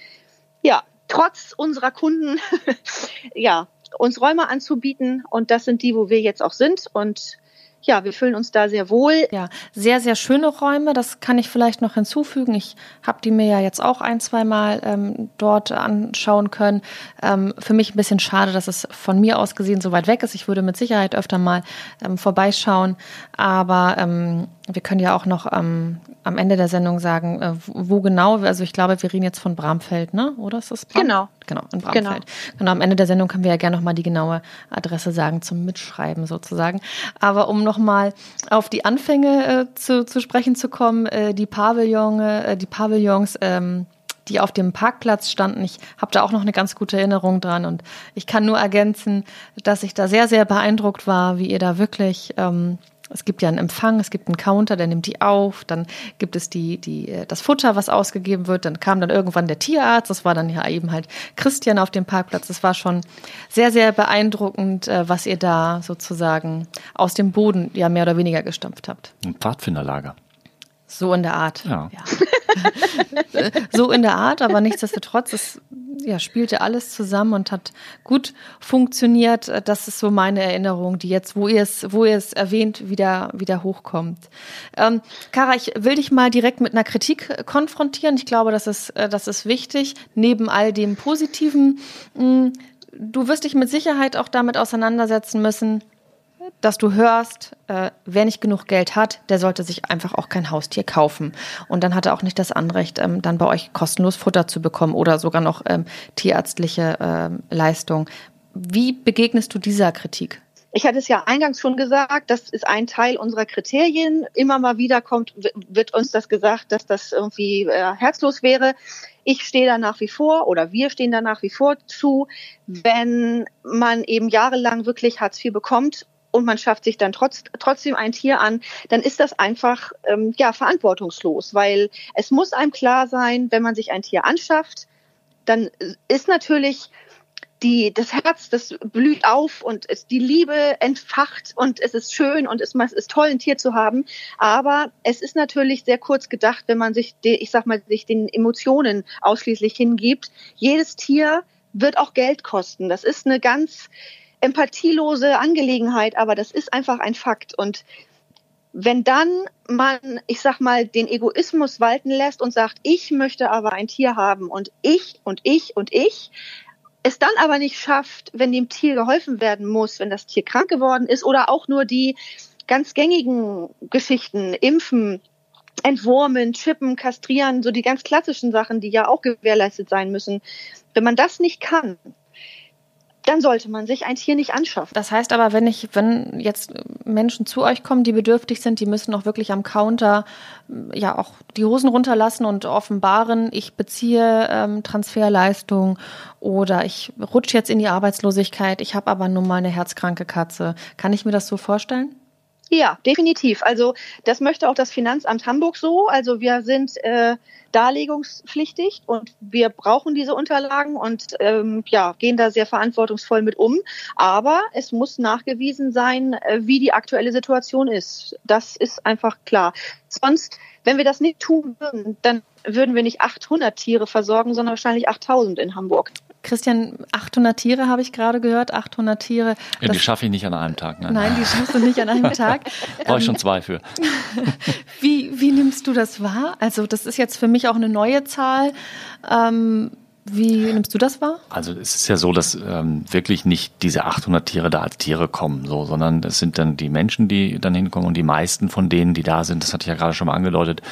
ja, trotz unserer Kunden, ja, uns Räume anzubieten. Und das sind die, wo wir jetzt auch sind. Und ja, wir fühlen uns da sehr wohl. Ja, sehr, sehr schöne Räume. Das kann ich vielleicht noch hinzufügen. Ich habe die mir ja jetzt auch ein, zwei Mal ähm, dort anschauen können. Ähm, für mich ein bisschen schade, dass es von mir aus gesehen so weit weg ist. Ich würde mit Sicherheit öfter mal ähm, vorbeischauen. Aber ähm, wir können ja auch noch ähm, am Ende der Sendung sagen, äh, wo genau. Also ich glaube, wir reden jetzt von Bramfeld, ne? Oder ist das Bram? Genau. Genau, in Bramfeld. Genau. genau. Am Ende der Sendung können wir ja gerne noch mal die genaue Adresse sagen zum Mitschreiben sozusagen. Aber um noch mal auf die Anfänge äh, zu, zu sprechen zu kommen, äh, die Pavillon, äh, die Pavillons. Ähm, die auf dem Parkplatz standen. Ich habe da auch noch eine ganz gute Erinnerung dran und ich kann nur ergänzen, dass ich da sehr, sehr beeindruckt war, wie ihr da wirklich ähm, es gibt ja einen Empfang, es gibt einen Counter, der nimmt die auf, dann gibt es die, die, äh, das Futter, was ausgegeben wird, dann kam dann irgendwann der Tierarzt, das war dann ja eben halt Christian auf dem Parkplatz. Das war schon sehr, sehr beeindruckend, äh, was ihr da sozusagen aus dem Boden ja mehr oder weniger gestampft habt. Ein Pfadfinderlager. So in der Art. Ja. ja. so in der Art, aber nichtsdestotrotz, es ja, spielte alles zusammen und hat gut funktioniert. Das ist so meine Erinnerung, die jetzt, wo ihr es, wo ihr es erwähnt, wieder, wieder hochkommt. Ähm, Kara, ich will dich mal direkt mit einer Kritik konfrontieren. Ich glaube, das ist, äh, das ist wichtig. Neben all dem Positiven. Hm, du wirst dich mit Sicherheit auch damit auseinandersetzen müssen, dass du hörst, äh, wer nicht genug Geld hat, der sollte sich einfach auch kein Haustier kaufen. Und dann hat er auch nicht das Anrecht, ähm, dann bei euch kostenlos Futter zu bekommen oder sogar noch ähm, tierärztliche ähm, Leistung. Wie begegnest du dieser Kritik? Ich hatte es ja eingangs schon gesagt, das ist ein Teil unserer Kriterien. Immer mal wieder kommt, wird uns das gesagt, dass das irgendwie äh, herzlos wäre. Ich stehe da nach wie vor oder wir stehen da nach wie vor zu, wenn man eben jahrelang wirklich Hartz IV bekommt und man schafft sich dann trotz, trotzdem ein Tier an, dann ist das einfach ähm, ja verantwortungslos, weil es muss einem klar sein, wenn man sich ein Tier anschafft, dann ist natürlich die, das Herz, das blüht auf und es, die Liebe entfacht und es ist schön und es, es ist toll, ein Tier zu haben. Aber es ist natürlich sehr kurz gedacht, wenn man sich, ich sag mal, sich den Emotionen ausschließlich hingibt. Jedes Tier wird auch Geld kosten. Das ist eine ganz empathielose Angelegenheit, aber das ist einfach ein Fakt. Und wenn dann man, ich sag mal, den Egoismus walten lässt und sagt, ich möchte aber ein Tier haben und ich und ich und ich, es dann aber nicht schafft, wenn dem Tier geholfen werden muss, wenn das Tier krank geworden ist oder auch nur die ganz gängigen Geschichten, impfen, entwurmen, chippen, kastrieren, so die ganz klassischen Sachen, die ja auch gewährleistet sein müssen. Wenn man das nicht kann, dann sollte man sich ein Tier nicht anschaffen. Das heißt aber, wenn ich, wenn jetzt Menschen zu euch kommen, die bedürftig sind, die müssen auch wirklich am Counter ja auch die Hosen runterlassen und offenbaren, ich beziehe ähm, Transferleistung oder ich rutsche jetzt in die Arbeitslosigkeit, ich habe aber nun mal eine herzkranke Katze. Kann ich mir das so vorstellen? Ja, definitiv. Also das möchte auch das Finanzamt Hamburg so. Also wir sind äh, darlegungspflichtig und wir brauchen diese Unterlagen und ähm, ja gehen da sehr verantwortungsvoll mit um. Aber es muss nachgewiesen sein, äh, wie die aktuelle Situation ist. Das ist einfach klar. Sonst, wenn wir das nicht tun würden, dann würden wir nicht 800 Tiere versorgen, sondern wahrscheinlich 8000 in Hamburg. Christian, 800 Tiere habe ich gerade gehört, 800 Tiere. Ja, die schaffe ich nicht an einem Tag. Nein, nein die schaffst du nicht an einem Tag. Brauche ich schon zwei für. wie, wie nimmst du das wahr? Also das ist jetzt für mich auch eine neue Zahl. Ähm, Wie nimmst du das wahr? Also es ist ja so, dass ähm, wirklich nicht diese 800 Tiere da als Tiere kommen, so, sondern es sind dann die Menschen, die dann hinkommen und die meisten von denen, die da sind, das hatte ich ja gerade schon mal angedeutet,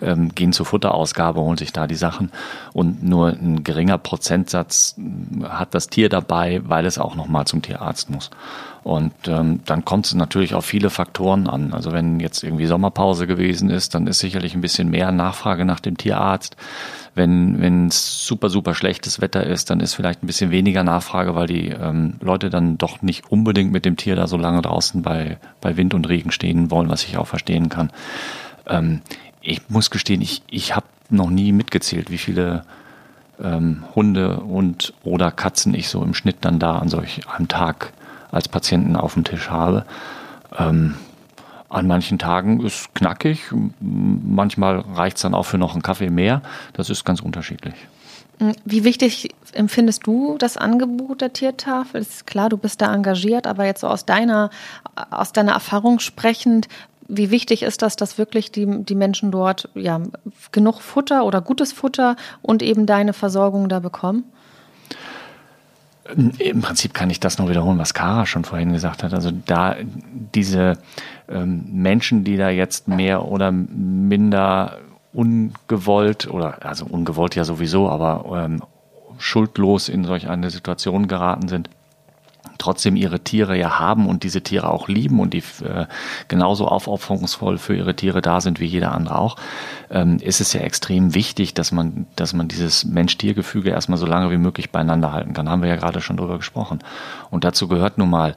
ähm, gehen zur Futterausgabe, holen sich da die Sachen und nur ein geringer Prozentsatz äh, hat das Tier dabei, weil es auch nochmal zum Tierarzt muss. Und ähm, dann kommt es natürlich auf viele Faktoren an. Also wenn jetzt irgendwie Sommerpause gewesen ist, dann ist sicherlich ein bisschen mehr Nachfrage nach dem Tierarzt. Wenn es super, super schlechtes Wetter ist, dann ist vielleicht ein bisschen weniger Nachfrage, weil die ähm, Leute dann doch nicht unbedingt mit dem Tier da so lange draußen bei, bei Wind und Regen stehen wollen, was ich auch verstehen kann. Ähm, ich muss gestehen, ich, ich habe noch nie mitgezählt, wie viele ähm, Hunde und oder Katzen ich so im Schnitt dann da an solch einem Tag als Patienten auf dem Tisch habe. Ähm, an manchen Tagen ist knackig, manchmal reicht es dann auch für noch einen Kaffee mehr. Das ist ganz unterschiedlich. Wie wichtig empfindest du das Angebot der Tiertafel? Es ist klar, du bist da engagiert, aber jetzt so aus deiner, aus deiner Erfahrung sprechend, wie wichtig ist das, dass wirklich die, die Menschen dort ja, genug Futter oder gutes Futter und eben deine Versorgung da bekommen? Im Prinzip kann ich das nur wiederholen, was Kara schon vorhin gesagt hat. Also da diese ähm, Menschen, die da jetzt mehr oder minder ungewollt oder also ungewollt ja sowieso, aber ähm, schuldlos in solch eine Situation geraten sind, trotzdem ihre Tiere ja haben und diese Tiere auch lieben und die äh, genauso aufopferungsvoll für ihre Tiere da sind wie jeder andere auch, ähm, ist es ja extrem wichtig, dass man, dass man dieses Mensch-Tier-Gefüge erstmal so lange wie möglich beieinander halten kann. Haben wir ja gerade schon drüber gesprochen. Und dazu gehört nun mal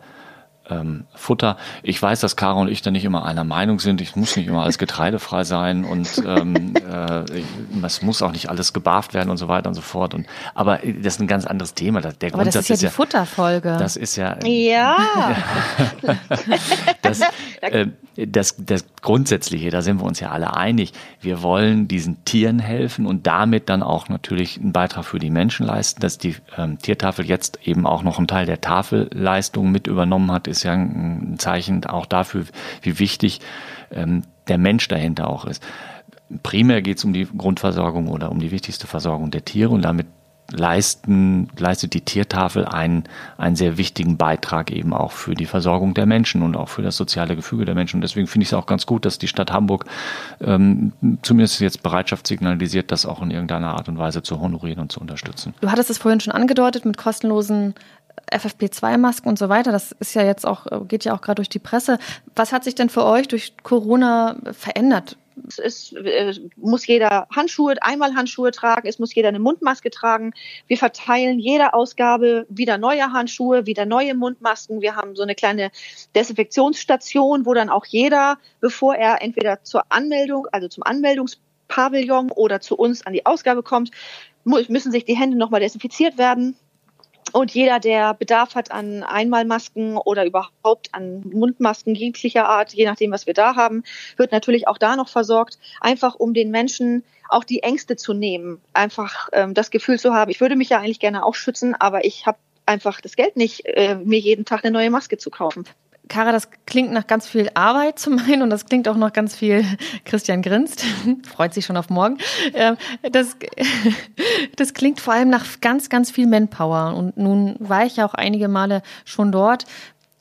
ähm, Futter. Ich weiß, dass Caro und ich da nicht immer einer Meinung sind. Ich muss nicht immer alles getreidefrei sein und ähm, äh, es muss auch nicht alles gebarft werden und so weiter und so fort. Und, aber das ist ein ganz anderes Thema. Der aber Grundsatz das ist ja die ja, Futterfolge. Das ist ja. Ja. das, äh, das, das Grundsätzliche, da sind wir uns ja alle einig. Wir wollen diesen Tieren helfen und damit dann auch natürlich einen Beitrag für die Menschen leisten. Dass die ähm, Tiertafel jetzt eben auch noch einen Teil der Tafelleistung mit übernommen hat, ist ja ein Zeichen auch dafür, wie wichtig ähm, der Mensch dahinter auch ist. Primär geht es um die Grundversorgung oder um die wichtigste Versorgung der Tiere und damit leisten, leistet die Tiertafel einen, einen sehr wichtigen Beitrag eben auch für die Versorgung der Menschen und auch für das soziale Gefüge der Menschen. Und deswegen finde ich es auch ganz gut, dass die Stadt Hamburg ähm, zumindest jetzt Bereitschaft signalisiert, das auch in irgendeiner Art und Weise zu honorieren und zu unterstützen. Du hattest es vorhin schon angedeutet mit kostenlosen FFP2-Masken und so weiter. Das ist ja jetzt auch, geht ja auch gerade durch die Presse. Was hat sich denn für euch durch Corona verändert? Es äh, muss jeder Handschuhe, einmal Handschuhe tragen, es muss jeder eine Mundmaske tragen. Wir verteilen jede Ausgabe wieder neue Handschuhe, wieder neue Mundmasken. Wir haben so eine kleine Desinfektionsstation, wo dann auch jeder, bevor er entweder zur Anmeldung, also zum Anmeldungspavillon oder zu uns an die Ausgabe kommt, müssen sich die Hände nochmal desinfiziert werden. Und jeder, der Bedarf hat an Einmalmasken oder überhaupt an Mundmasken jeglicher Art, je nachdem, was wir da haben, wird natürlich auch da noch versorgt, einfach um den Menschen auch die Ängste zu nehmen, einfach ähm, das Gefühl zu haben, ich würde mich ja eigentlich gerne auch schützen, aber ich habe einfach das Geld nicht, äh, mir jeden Tag eine neue Maske zu kaufen. Kara, das klingt nach ganz viel Arbeit zum einen und das klingt auch noch ganz viel, Christian grinst, freut sich schon auf morgen. Ähm, das, das klingt vor allem nach ganz, ganz viel Manpower und nun war ich ja auch einige Male schon dort.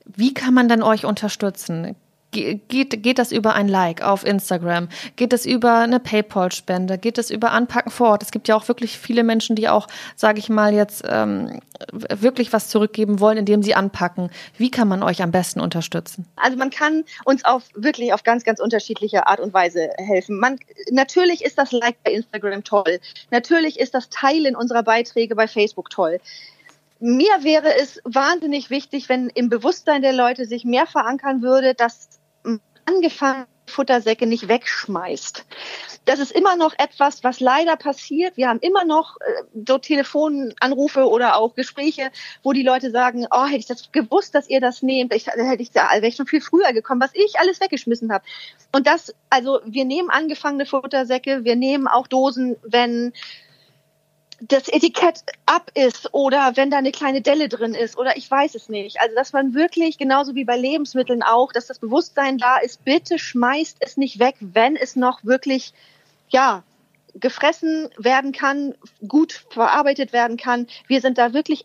Wie kann man dann euch unterstützen? Geht, geht das über ein Like auf Instagram? Geht das über eine PayPal-Spende? Geht das über Anpacken vor Ort? Es gibt ja auch wirklich viele Menschen, die auch, sage ich mal, jetzt ähm, wirklich was zurückgeben wollen, indem sie anpacken. Wie kann man euch am besten unterstützen? Also man kann uns auf wirklich auf ganz, ganz unterschiedliche Art und Weise helfen. Man, natürlich ist das Like bei Instagram toll. Natürlich ist das Teilen unserer Beiträge bei Facebook toll mir wäre es wahnsinnig wichtig, wenn im Bewusstsein der Leute sich mehr verankern würde, dass angefangene Futtersäcke nicht wegschmeißt. Das ist immer noch etwas, was leider passiert. Wir haben immer noch äh, so Telefonanrufe oder auch Gespräche, wo die Leute sagen, oh, hätte ich das gewusst, dass ihr das nehmt, ich, hätte ich da, wäre ich schon viel früher gekommen, was ich alles weggeschmissen habe. Und das, also wir nehmen angefangene Futtersäcke, wir nehmen auch Dosen, wenn das Etikett ab ist oder wenn da eine kleine Delle drin ist oder ich weiß es nicht. Also dass man wirklich, genauso wie bei Lebensmitteln auch, dass das Bewusstsein da ist, bitte schmeißt es nicht weg, wenn es noch wirklich, ja, gefressen werden kann, gut verarbeitet werden kann. Wir sind da wirklich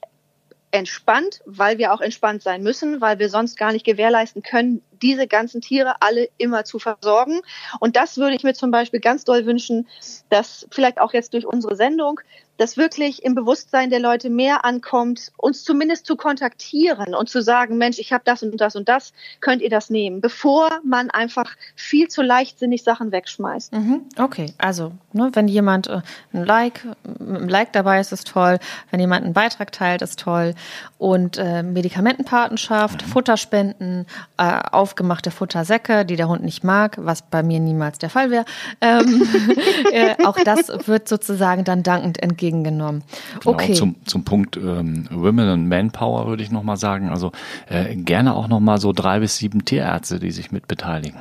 entspannt, weil wir auch entspannt sein müssen, weil wir sonst gar nicht gewährleisten können, diese ganzen Tiere alle immer zu versorgen. Und das würde ich mir zum Beispiel ganz doll wünschen, dass vielleicht auch jetzt durch unsere Sendung dass wirklich im Bewusstsein der Leute mehr ankommt, uns zumindest zu kontaktieren und zu sagen, Mensch, ich habe das und das und das, könnt ihr das nehmen, bevor man einfach viel zu leichtsinnig Sachen wegschmeißt. Mhm, okay, also ne, wenn jemand äh, ein Like, ein Like dabei ist, ist toll. Wenn jemand einen Beitrag teilt, ist toll. Und äh, Medikamentenpatenschaft, mhm. Futterspenden, äh, aufgemachte Futtersäcke, die der Hund nicht mag, was bei mir niemals der Fall wäre. Ähm, äh, auch das wird sozusagen dann dankend entgegen entgegengenommen. Genau, okay. Zum, zum Punkt ähm, Women and Manpower würde ich nochmal sagen. Also äh, gerne auch nochmal so drei bis sieben Tierärzte, die sich mit beteiligen.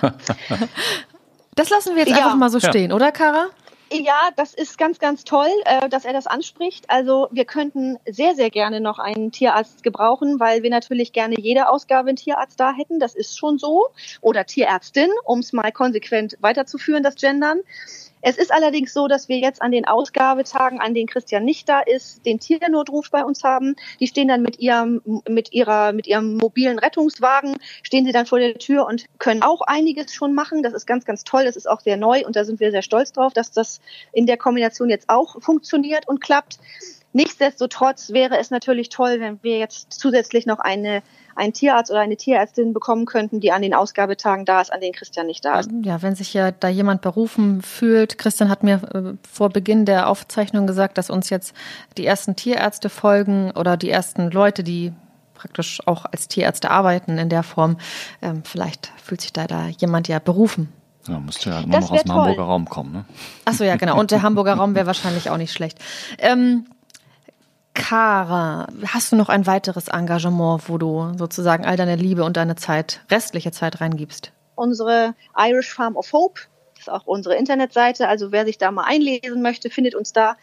das lassen wir jetzt ja. einfach mal so stehen, ja. oder Kara? Ja, das ist ganz, ganz toll, äh, dass er das anspricht. Also wir könnten sehr, sehr gerne noch einen Tierarzt gebrauchen, weil wir natürlich gerne jede Ausgabe einen Tierarzt da hätten. Das ist schon so. Oder Tierärztin, um es mal konsequent weiterzuführen, das Gendern. Es ist allerdings so, dass wir jetzt an den Ausgabetagen, an denen Christian nicht da ist, den Tiernotruf bei uns haben. Die stehen dann mit ihrem, mit ihrer, mit ihrem mobilen Rettungswagen, stehen sie dann vor der Tür und können auch einiges schon machen. Das ist ganz, ganz toll. Das ist auch sehr neu und da sind wir sehr stolz drauf, dass das in der Kombination jetzt auch funktioniert und klappt. Nichtsdestotrotz wäre es natürlich toll, wenn wir jetzt zusätzlich noch eine einen Tierarzt oder eine Tierärztin bekommen könnten, die an den Ausgabetagen da ist, an denen Christian nicht da ist. Ja, wenn sich ja da jemand berufen fühlt. Christian hat mir äh, vor Beginn der Aufzeichnung gesagt, dass uns jetzt die ersten Tierärzte folgen oder die ersten Leute, die praktisch auch als Tierärzte arbeiten in der Form. Ähm, vielleicht fühlt sich da, da jemand ja berufen. Ja, müsste ja nur noch aus dem toll. Hamburger Raum kommen. Ne? Achso, ja, genau. Und der Hamburger Raum wäre wahrscheinlich auch nicht schlecht. Ähm, Kara, hast du noch ein weiteres Engagement, wo du sozusagen all deine Liebe und deine Zeit, restliche Zeit reingibst? Unsere Irish Farm of Hope, das ist auch unsere Internetseite. Also wer sich da mal einlesen möchte, findet uns da.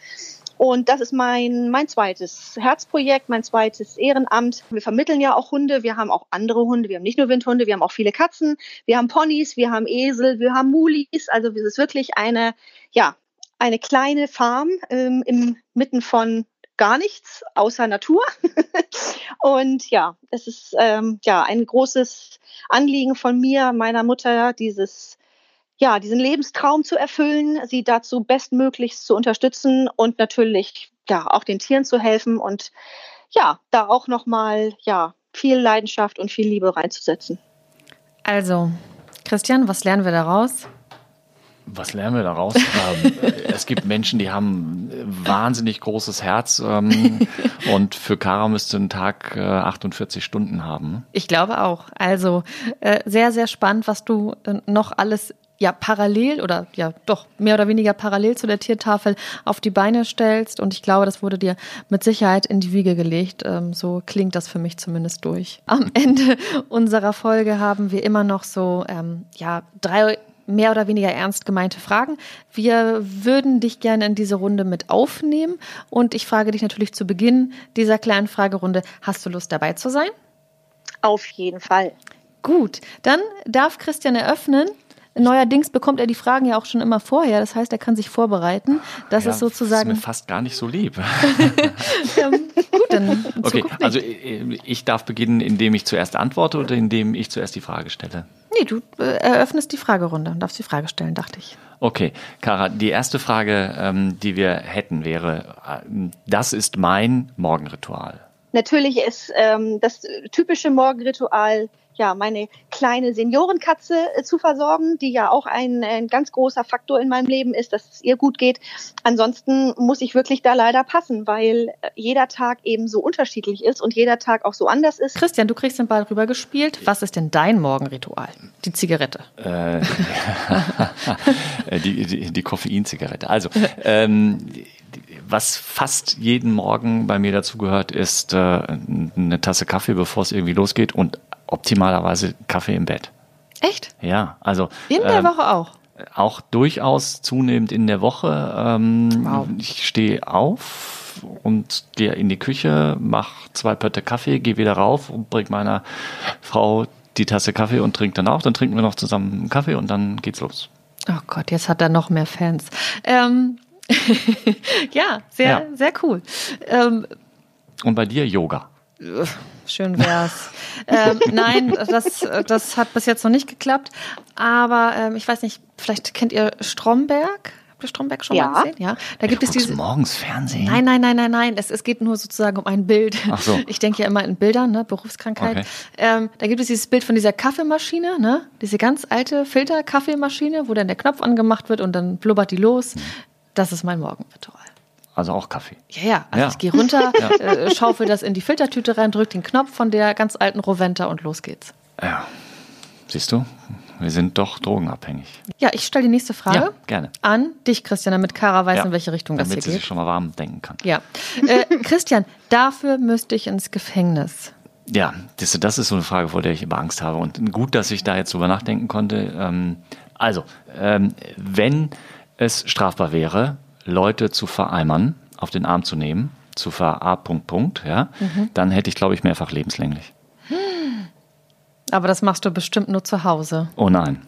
Und das ist mein, mein zweites Herzprojekt, mein zweites Ehrenamt. Wir vermitteln ja auch Hunde. Wir haben auch andere Hunde. Wir haben nicht nur Windhunde, wir haben auch viele Katzen. Wir haben Ponys, wir haben Esel, wir haben Mulis. Also es ist wirklich eine, ja, eine kleine Farm ähm, im von gar nichts außer Natur. und ja, es ist ähm, ja ein großes Anliegen von mir, meiner Mutter, dieses ja, diesen Lebenstraum zu erfüllen, sie dazu bestmöglichst zu unterstützen und natürlich ja auch den Tieren zu helfen und ja, da auch nochmal ja viel Leidenschaft und viel Liebe reinzusetzen. Also, Christian, was lernen wir daraus? Was lernen wir daraus? ähm, es gibt Menschen, die haben wahnsinnig großes Herz ähm, und für Kara müsste ein Tag äh, 48 Stunden haben. Ich glaube auch. Also äh, sehr, sehr spannend, was du äh, noch alles ja parallel oder ja doch mehr oder weniger parallel zu der Tiertafel auf die Beine stellst. Und ich glaube, das wurde dir mit Sicherheit in die Wiege gelegt. Ähm, so klingt das für mich zumindest durch. Am Ende unserer Folge haben wir immer noch so ähm, ja drei mehr oder weniger ernst gemeinte Fragen. Wir würden dich gerne in diese Runde mit aufnehmen und ich frage dich natürlich zu Beginn dieser kleinen Fragerunde, hast du Lust dabei zu sein? Auf jeden Fall. Gut, dann darf Christian eröffnen. Neuerdings bekommt er die Fragen ja auch schon immer vorher, das heißt, er kann sich vorbereiten. Das ja, ist sozusagen. Das ist mir fast gar nicht so lieb. ja, gut, dann. Okay, also äh, ich darf beginnen, indem ich zuerst antworte oder indem ich zuerst die Frage stelle? Nee, du äh, eröffnest die Fragerunde und darfst die Frage stellen, dachte ich. Okay, Kara, die erste Frage, ähm, die wir hätten, wäre, äh, das ist mein Morgenritual. Natürlich ist ähm, das typische Morgenritual ja, meine kleine Seniorenkatze äh, zu versorgen, die ja auch ein, ein ganz großer Faktor in meinem Leben ist, dass es ihr gut geht. Ansonsten muss ich wirklich da leider passen, weil äh, jeder Tag eben so unterschiedlich ist und jeder Tag auch so anders ist. Christian, du kriegst den Ball rübergespielt. Was ist denn dein Morgenritual? Die Zigarette. Äh, die, die, die Koffeinzigarette. Also, ähm, was fast jeden Morgen bei mir dazu gehört, ist äh, eine Tasse Kaffee, bevor es irgendwie losgeht und optimalerweise Kaffee im Bett. Echt? Ja, also. In der ähm, Woche auch? Auch durchaus zunehmend in der Woche. Ähm, wow. Ich stehe auf und gehe in die Küche, mache zwei Pötte Kaffee, gehe wieder rauf und bringe meiner Frau die Tasse Kaffee und trinke dann auch. Dann trinken wir noch zusammen Kaffee und dann geht's los. Oh Gott, jetzt hat er noch mehr Fans. Ähm, ja, sehr, ja. sehr cool. Ähm, Und bei dir Yoga? Schön wär's. ähm, nein, das, das hat bis jetzt noch nicht geklappt. Aber ähm, ich weiß nicht, vielleicht kennt ihr Stromberg? Habt ihr Stromberg schon ja. mal gesehen? Ja. Da gibt du es diese. morgens Fernsehen? Nein, nein, nein, nein, nein. Es, es geht nur sozusagen um ein Bild. Ach so. Ich denke ja immer in Bildern, ne? Berufskrankheit. Okay. Ähm, da gibt es dieses Bild von dieser Kaffeemaschine, ne? Diese ganz alte Filter-Kaffeemaschine, wo dann der Knopf angemacht wird und dann blubbert die los. Hm. Das ist mein Morgenritual. Also auch Kaffee. Ja, ja. Also ja. ich gehe runter, ja. äh, schaufel das in die Filtertüte rein, drück den Knopf von der ganz alten Roventa und los geht's. Ja. Siehst du, wir sind doch drogenabhängig. Ja, ich stelle die nächste Frage. Ja, gerne. An dich, Christian, damit Kara weiß, ja, in welche Richtung das hier geht. Damit sie sich schon mal warm denken kann. Ja. Äh, Christian, dafür müsste ich ins Gefängnis. Ja, das, das, ist so eine Frage, vor der ich immer Angst habe. Und gut, dass ich da jetzt drüber nachdenken konnte. Ähm, also, ähm, wenn es strafbar wäre, Leute zu vereimern, auf den Arm zu nehmen, zu ver A. Punkt, Punkt, ja, mhm. dann hätte ich, glaube ich, mehrfach lebenslänglich. Aber das machst du bestimmt nur zu Hause. Oh nein.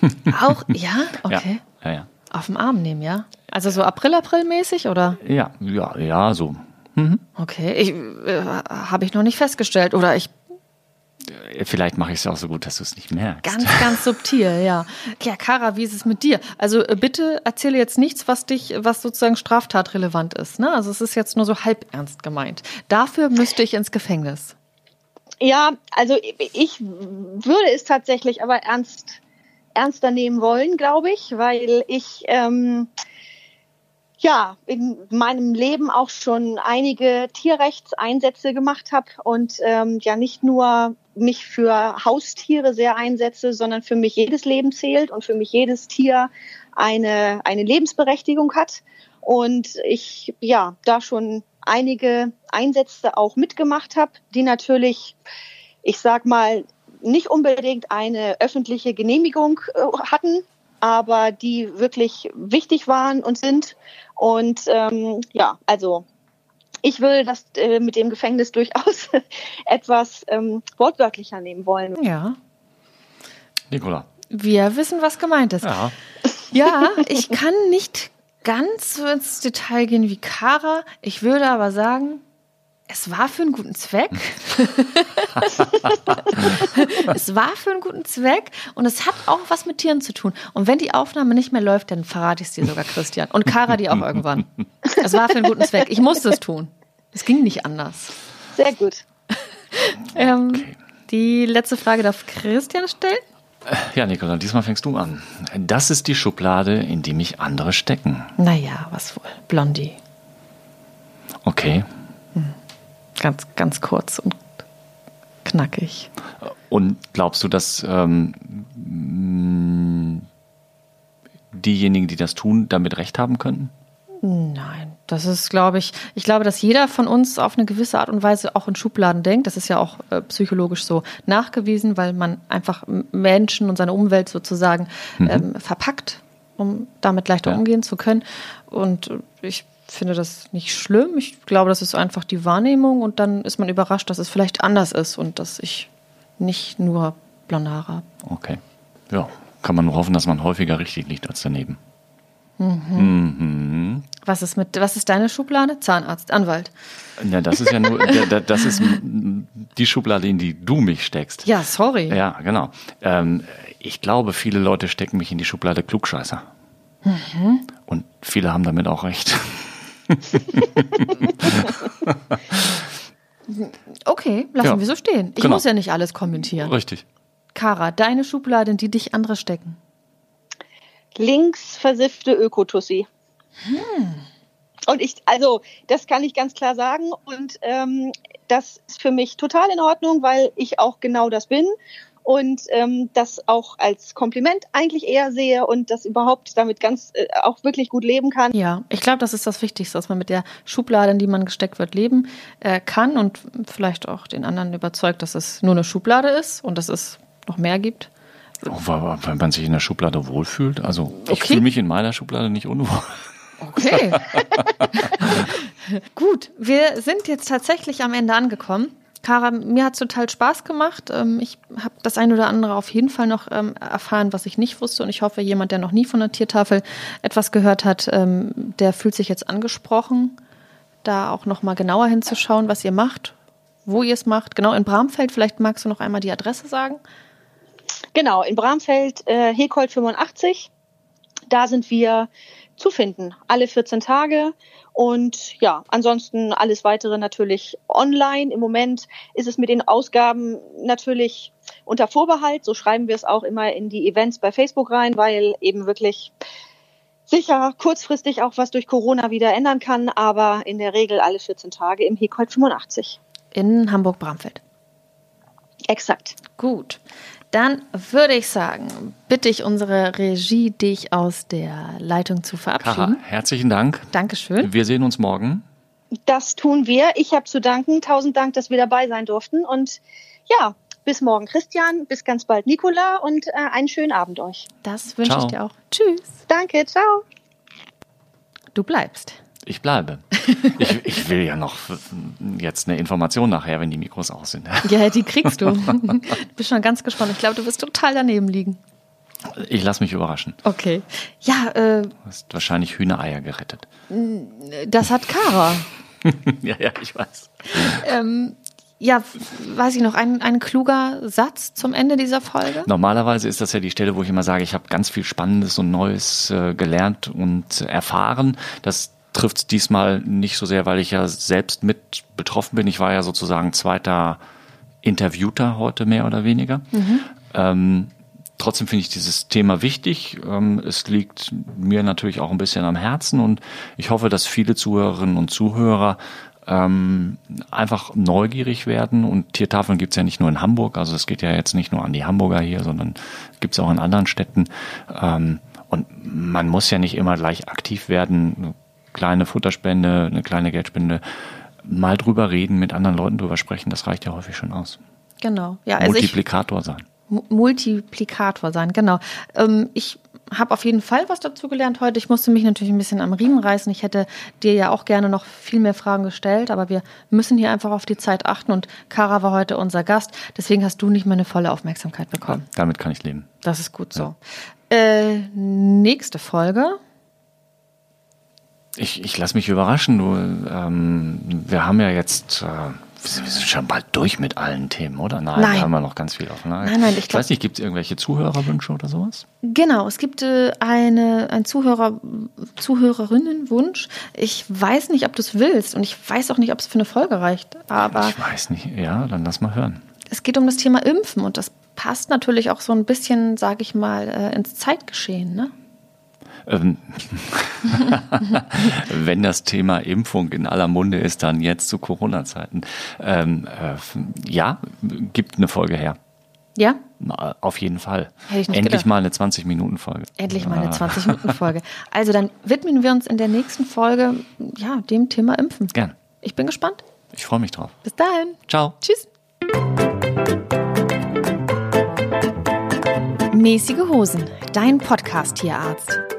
Auch? Ja? Okay. Ja, ja, ja. Auf dem Arm nehmen, ja? Also so April-April-mäßig, oder? Ja, ja, ja, so. Mhm. Okay, ich, äh, habe ich noch nicht festgestellt. Oder ich Vielleicht mache ich es auch so gut, dass du es nicht merkst. Ganz, ganz subtil, ja. Ja, Kara, wie ist es mit dir? Also äh, bitte erzähle jetzt nichts, was dich, was sozusagen straftatrelevant ist. Ne? Also es ist jetzt nur so halb ernst gemeint. Dafür müsste ich ins Gefängnis. Ja, also ich würde es tatsächlich aber ernst, ernster nehmen wollen, glaube ich, weil ich ähm, ja in meinem Leben auch schon einige Tierrechtseinsätze gemacht habe und ähm, ja nicht nur mich für Haustiere sehr einsetze, sondern für mich jedes Leben zählt und für mich jedes Tier eine, eine Lebensberechtigung hat. Und ich ja da schon einige Einsätze auch mitgemacht habe, die natürlich, ich sag mal, nicht unbedingt eine öffentliche Genehmigung äh, hatten, aber die wirklich wichtig waren und sind. Und ähm, ja, also ich würde das äh, mit dem Gefängnis durchaus etwas ähm, wortwörtlicher nehmen wollen. Ja. Nicola. Wir wissen, was gemeint ist. Ja. Ja, ich kann nicht ganz so ins Detail gehen wie Kara. Ich würde aber sagen, es war für einen guten Zweck. es war für einen guten Zweck und es hat auch was mit Tieren zu tun. Und wenn die Aufnahme nicht mehr läuft, dann verrate ich es dir sogar, Christian. Und Kara die auch irgendwann. Es war für einen guten Zweck. Ich musste es tun. Es ging nicht anders. Sehr gut. ähm, okay. Die letzte Frage darf Christian stellen. Äh, ja, Nicola, diesmal fängst du an. Das ist die Schublade, in die mich andere stecken. Naja, was wohl. Blondie. Okay. Ganz, ganz kurz und knackig. Und glaubst du, dass ähm, diejenigen, die das tun, damit recht haben könnten? Nein, das ist, glaube ich, ich glaube, dass jeder von uns auf eine gewisse Art und Weise auch in Schubladen denkt. Das ist ja auch äh, psychologisch so nachgewiesen, weil man einfach Menschen und seine Umwelt sozusagen mhm. ähm, verpackt, um damit leichter ja. umgehen zu können. Und ich finde das nicht schlimm. Ich glaube, das ist einfach die Wahrnehmung und dann ist man überrascht, dass es vielleicht anders ist und dass ich nicht nur blonde Haare habe. Okay. Ja, kann man nur hoffen, dass man häufiger richtig liegt als daneben. Mhm. Mhm. Was ist mit, was ist deine Schublade? Zahnarzt, Anwalt. Ja, das ist ja nur, das ist die Schublade, in die du mich steckst. Ja, sorry. Ja, genau. Ähm, ich glaube, viele Leute stecken mich in die Schublade Klugscheißer. Mhm. Und viele haben damit auch recht. okay, lassen ja. wir so stehen. Ich genau. muss ja nicht alles kommentieren. Richtig. Kara, deine Schublade, in die dich andere stecken. Links versiffte Ökotussi. Hm. Und ich, also, das kann ich ganz klar sagen. Und ähm, das ist für mich total in Ordnung, weil ich auch genau das bin und ähm, das auch als Kompliment eigentlich eher sehe und das überhaupt damit ganz äh, auch wirklich gut leben kann. Ja, ich glaube, das ist das Wichtigste, dass man mit der Schublade, in die man gesteckt wird, leben äh, kann und vielleicht auch den anderen überzeugt, dass es nur eine Schublade ist und dass es noch mehr gibt. Oh, weil man sich in der Schublade wohlfühlt. Also ich okay. fühle mich in meiner Schublade nicht unwohl. Okay. Gut, wir sind jetzt tatsächlich am Ende angekommen. Kara, mir hat es total Spaß gemacht. Ähm, ich habe das eine oder andere auf jeden Fall noch ähm, erfahren, was ich nicht wusste. Und ich hoffe, jemand, der noch nie von der Tiertafel etwas gehört hat, ähm, der fühlt sich jetzt angesprochen, da auch noch mal genauer hinzuschauen, was ihr macht, wo ihr es macht. Genau in Bramfeld. Vielleicht magst du noch einmal die Adresse sagen. Genau, in Bramfeld, äh, Hekold 85. Da sind wir zu finden, alle 14 Tage. Und ja, ansonsten alles weitere natürlich online. Im Moment ist es mit den Ausgaben natürlich unter Vorbehalt. So schreiben wir es auch immer in die Events bei Facebook rein, weil eben wirklich sicher kurzfristig auch was durch Corona wieder ändern kann, aber in der Regel alle 14 Tage im Hekold 85. In Hamburg-Bramfeld. Exakt. Gut. Dann würde ich sagen, bitte ich unsere Regie, dich aus der Leitung zu verabschieden. Kara, herzlichen Dank. Dankeschön. Wir sehen uns morgen. Das tun wir. Ich habe zu danken. Tausend Dank, dass wir dabei sein durften. Und ja, bis morgen Christian, bis ganz bald Nicola und äh, einen schönen Abend euch. Das wünsche ich dir auch. Tschüss. Danke, ciao. Du bleibst. Ich bleibe. Ich, ich, will ja noch jetzt eine Information nachher, wenn die Mikros aus sind. Ja, die kriegst du. Du bist schon ganz gespannt. Ich glaube, du wirst total daneben liegen. Ich lasse mich überraschen. Okay. Ja, äh. Du hast wahrscheinlich Hühnereier gerettet. Das hat Kara. ja, ja, ich weiß. Ähm, ja, weiß ich noch, ein, ein kluger Satz zum Ende dieser Folge? Normalerweise ist das ja die Stelle, wo ich immer sage, ich habe ganz viel Spannendes und Neues äh, gelernt und erfahren. Das trifft es diesmal nicht so sehr, weil ich ja selbst mit betroffen bin. Ich war ja sozusagen zweiter Interviewter heute mehr oder weniger. Mhm. Ähm, trotzdem finde ich dieses Thema wichtig. Ähm, es liegt mir natürlich auch ein bisschen am Herzen und ich hoffe, dass viele Zuhörerinnen und Zuhörer ähm, einfach neugierig werden. Und Tiertafeln gibt es ja nicht nur in Hamburg, also es geht ja jetzt nicht nur an die Hamburger hier, sondern gibt es auch in anderen Städten. Ähm, und man muss ja nicht immer gleich aktiv werden kleine Futterspende, eine kleine Geldspende, mal drüber reden, mit anderen Leuten drüber sprechen, das reicht ja häufig schon aus. Genau. Ja, also Multiplikator ich, sein. Multiplikator sein, genau. Ähm, ich habe auf jeden Fall was dazu gelernt heute. Ich musste mich natürlich ein bisschen am Riemen reißen. Ich hätte dir ja auch gerne noch viel mehr Fragen gestellt, aber wir müssen hier einfach auf die Zeit achten und Kara war heute unser Gast. Deswegen hast du nicht meine volle Aufmerksamkeit bekommen. Ja, damit kann ich leben. Das ist gut so. Ja. Äh, nächste Folge ich, ich lasse mich überraschen. Du, ähm, wir haben ja jetzt, äh, wir sind schon bald durch mit allen Themen, oder? Nein, nein. da haben wir noch ganz viel offen. Nein, nein, ich, ich weiß nicht, gibt es irgendwelche Zuhörerwünsche oder sowas? Genau, es gibt äh, eine, ein Zuhörer, Zuhörerinnenwunsch. Ich weiß nicht, ob du es willst und ich weiß auch nicht, ob es für eine Folge reicht. Aber ich weiß nicht, ja, dann lass mal hören. Es geht um das Thema Impfen und das passt natürlich auch so ein bisschen, sage ich mal, äh, ins Zeitgeschehen, ne? Ähm, wenn das Thema Impfung in aller Munde ist, dann jetzt zu Corona-Zeiten. Ähm, äh, ja, gibt eine Folge her. Ja? Auf jeden Fall. Endlich gedacht. mal eine 20-Minuten-Folge. Endlich mal eine 20-Minuten-Folge. Also dann widmen wir uns in der nächsten Folge ja, dem Thema Impfen. Gern. Ich bin gespannt. Ich freue mich drauf. Bis dahin. Ciao. Tschüss. Mäßige Hosen, dein Podcast-Tierarzt.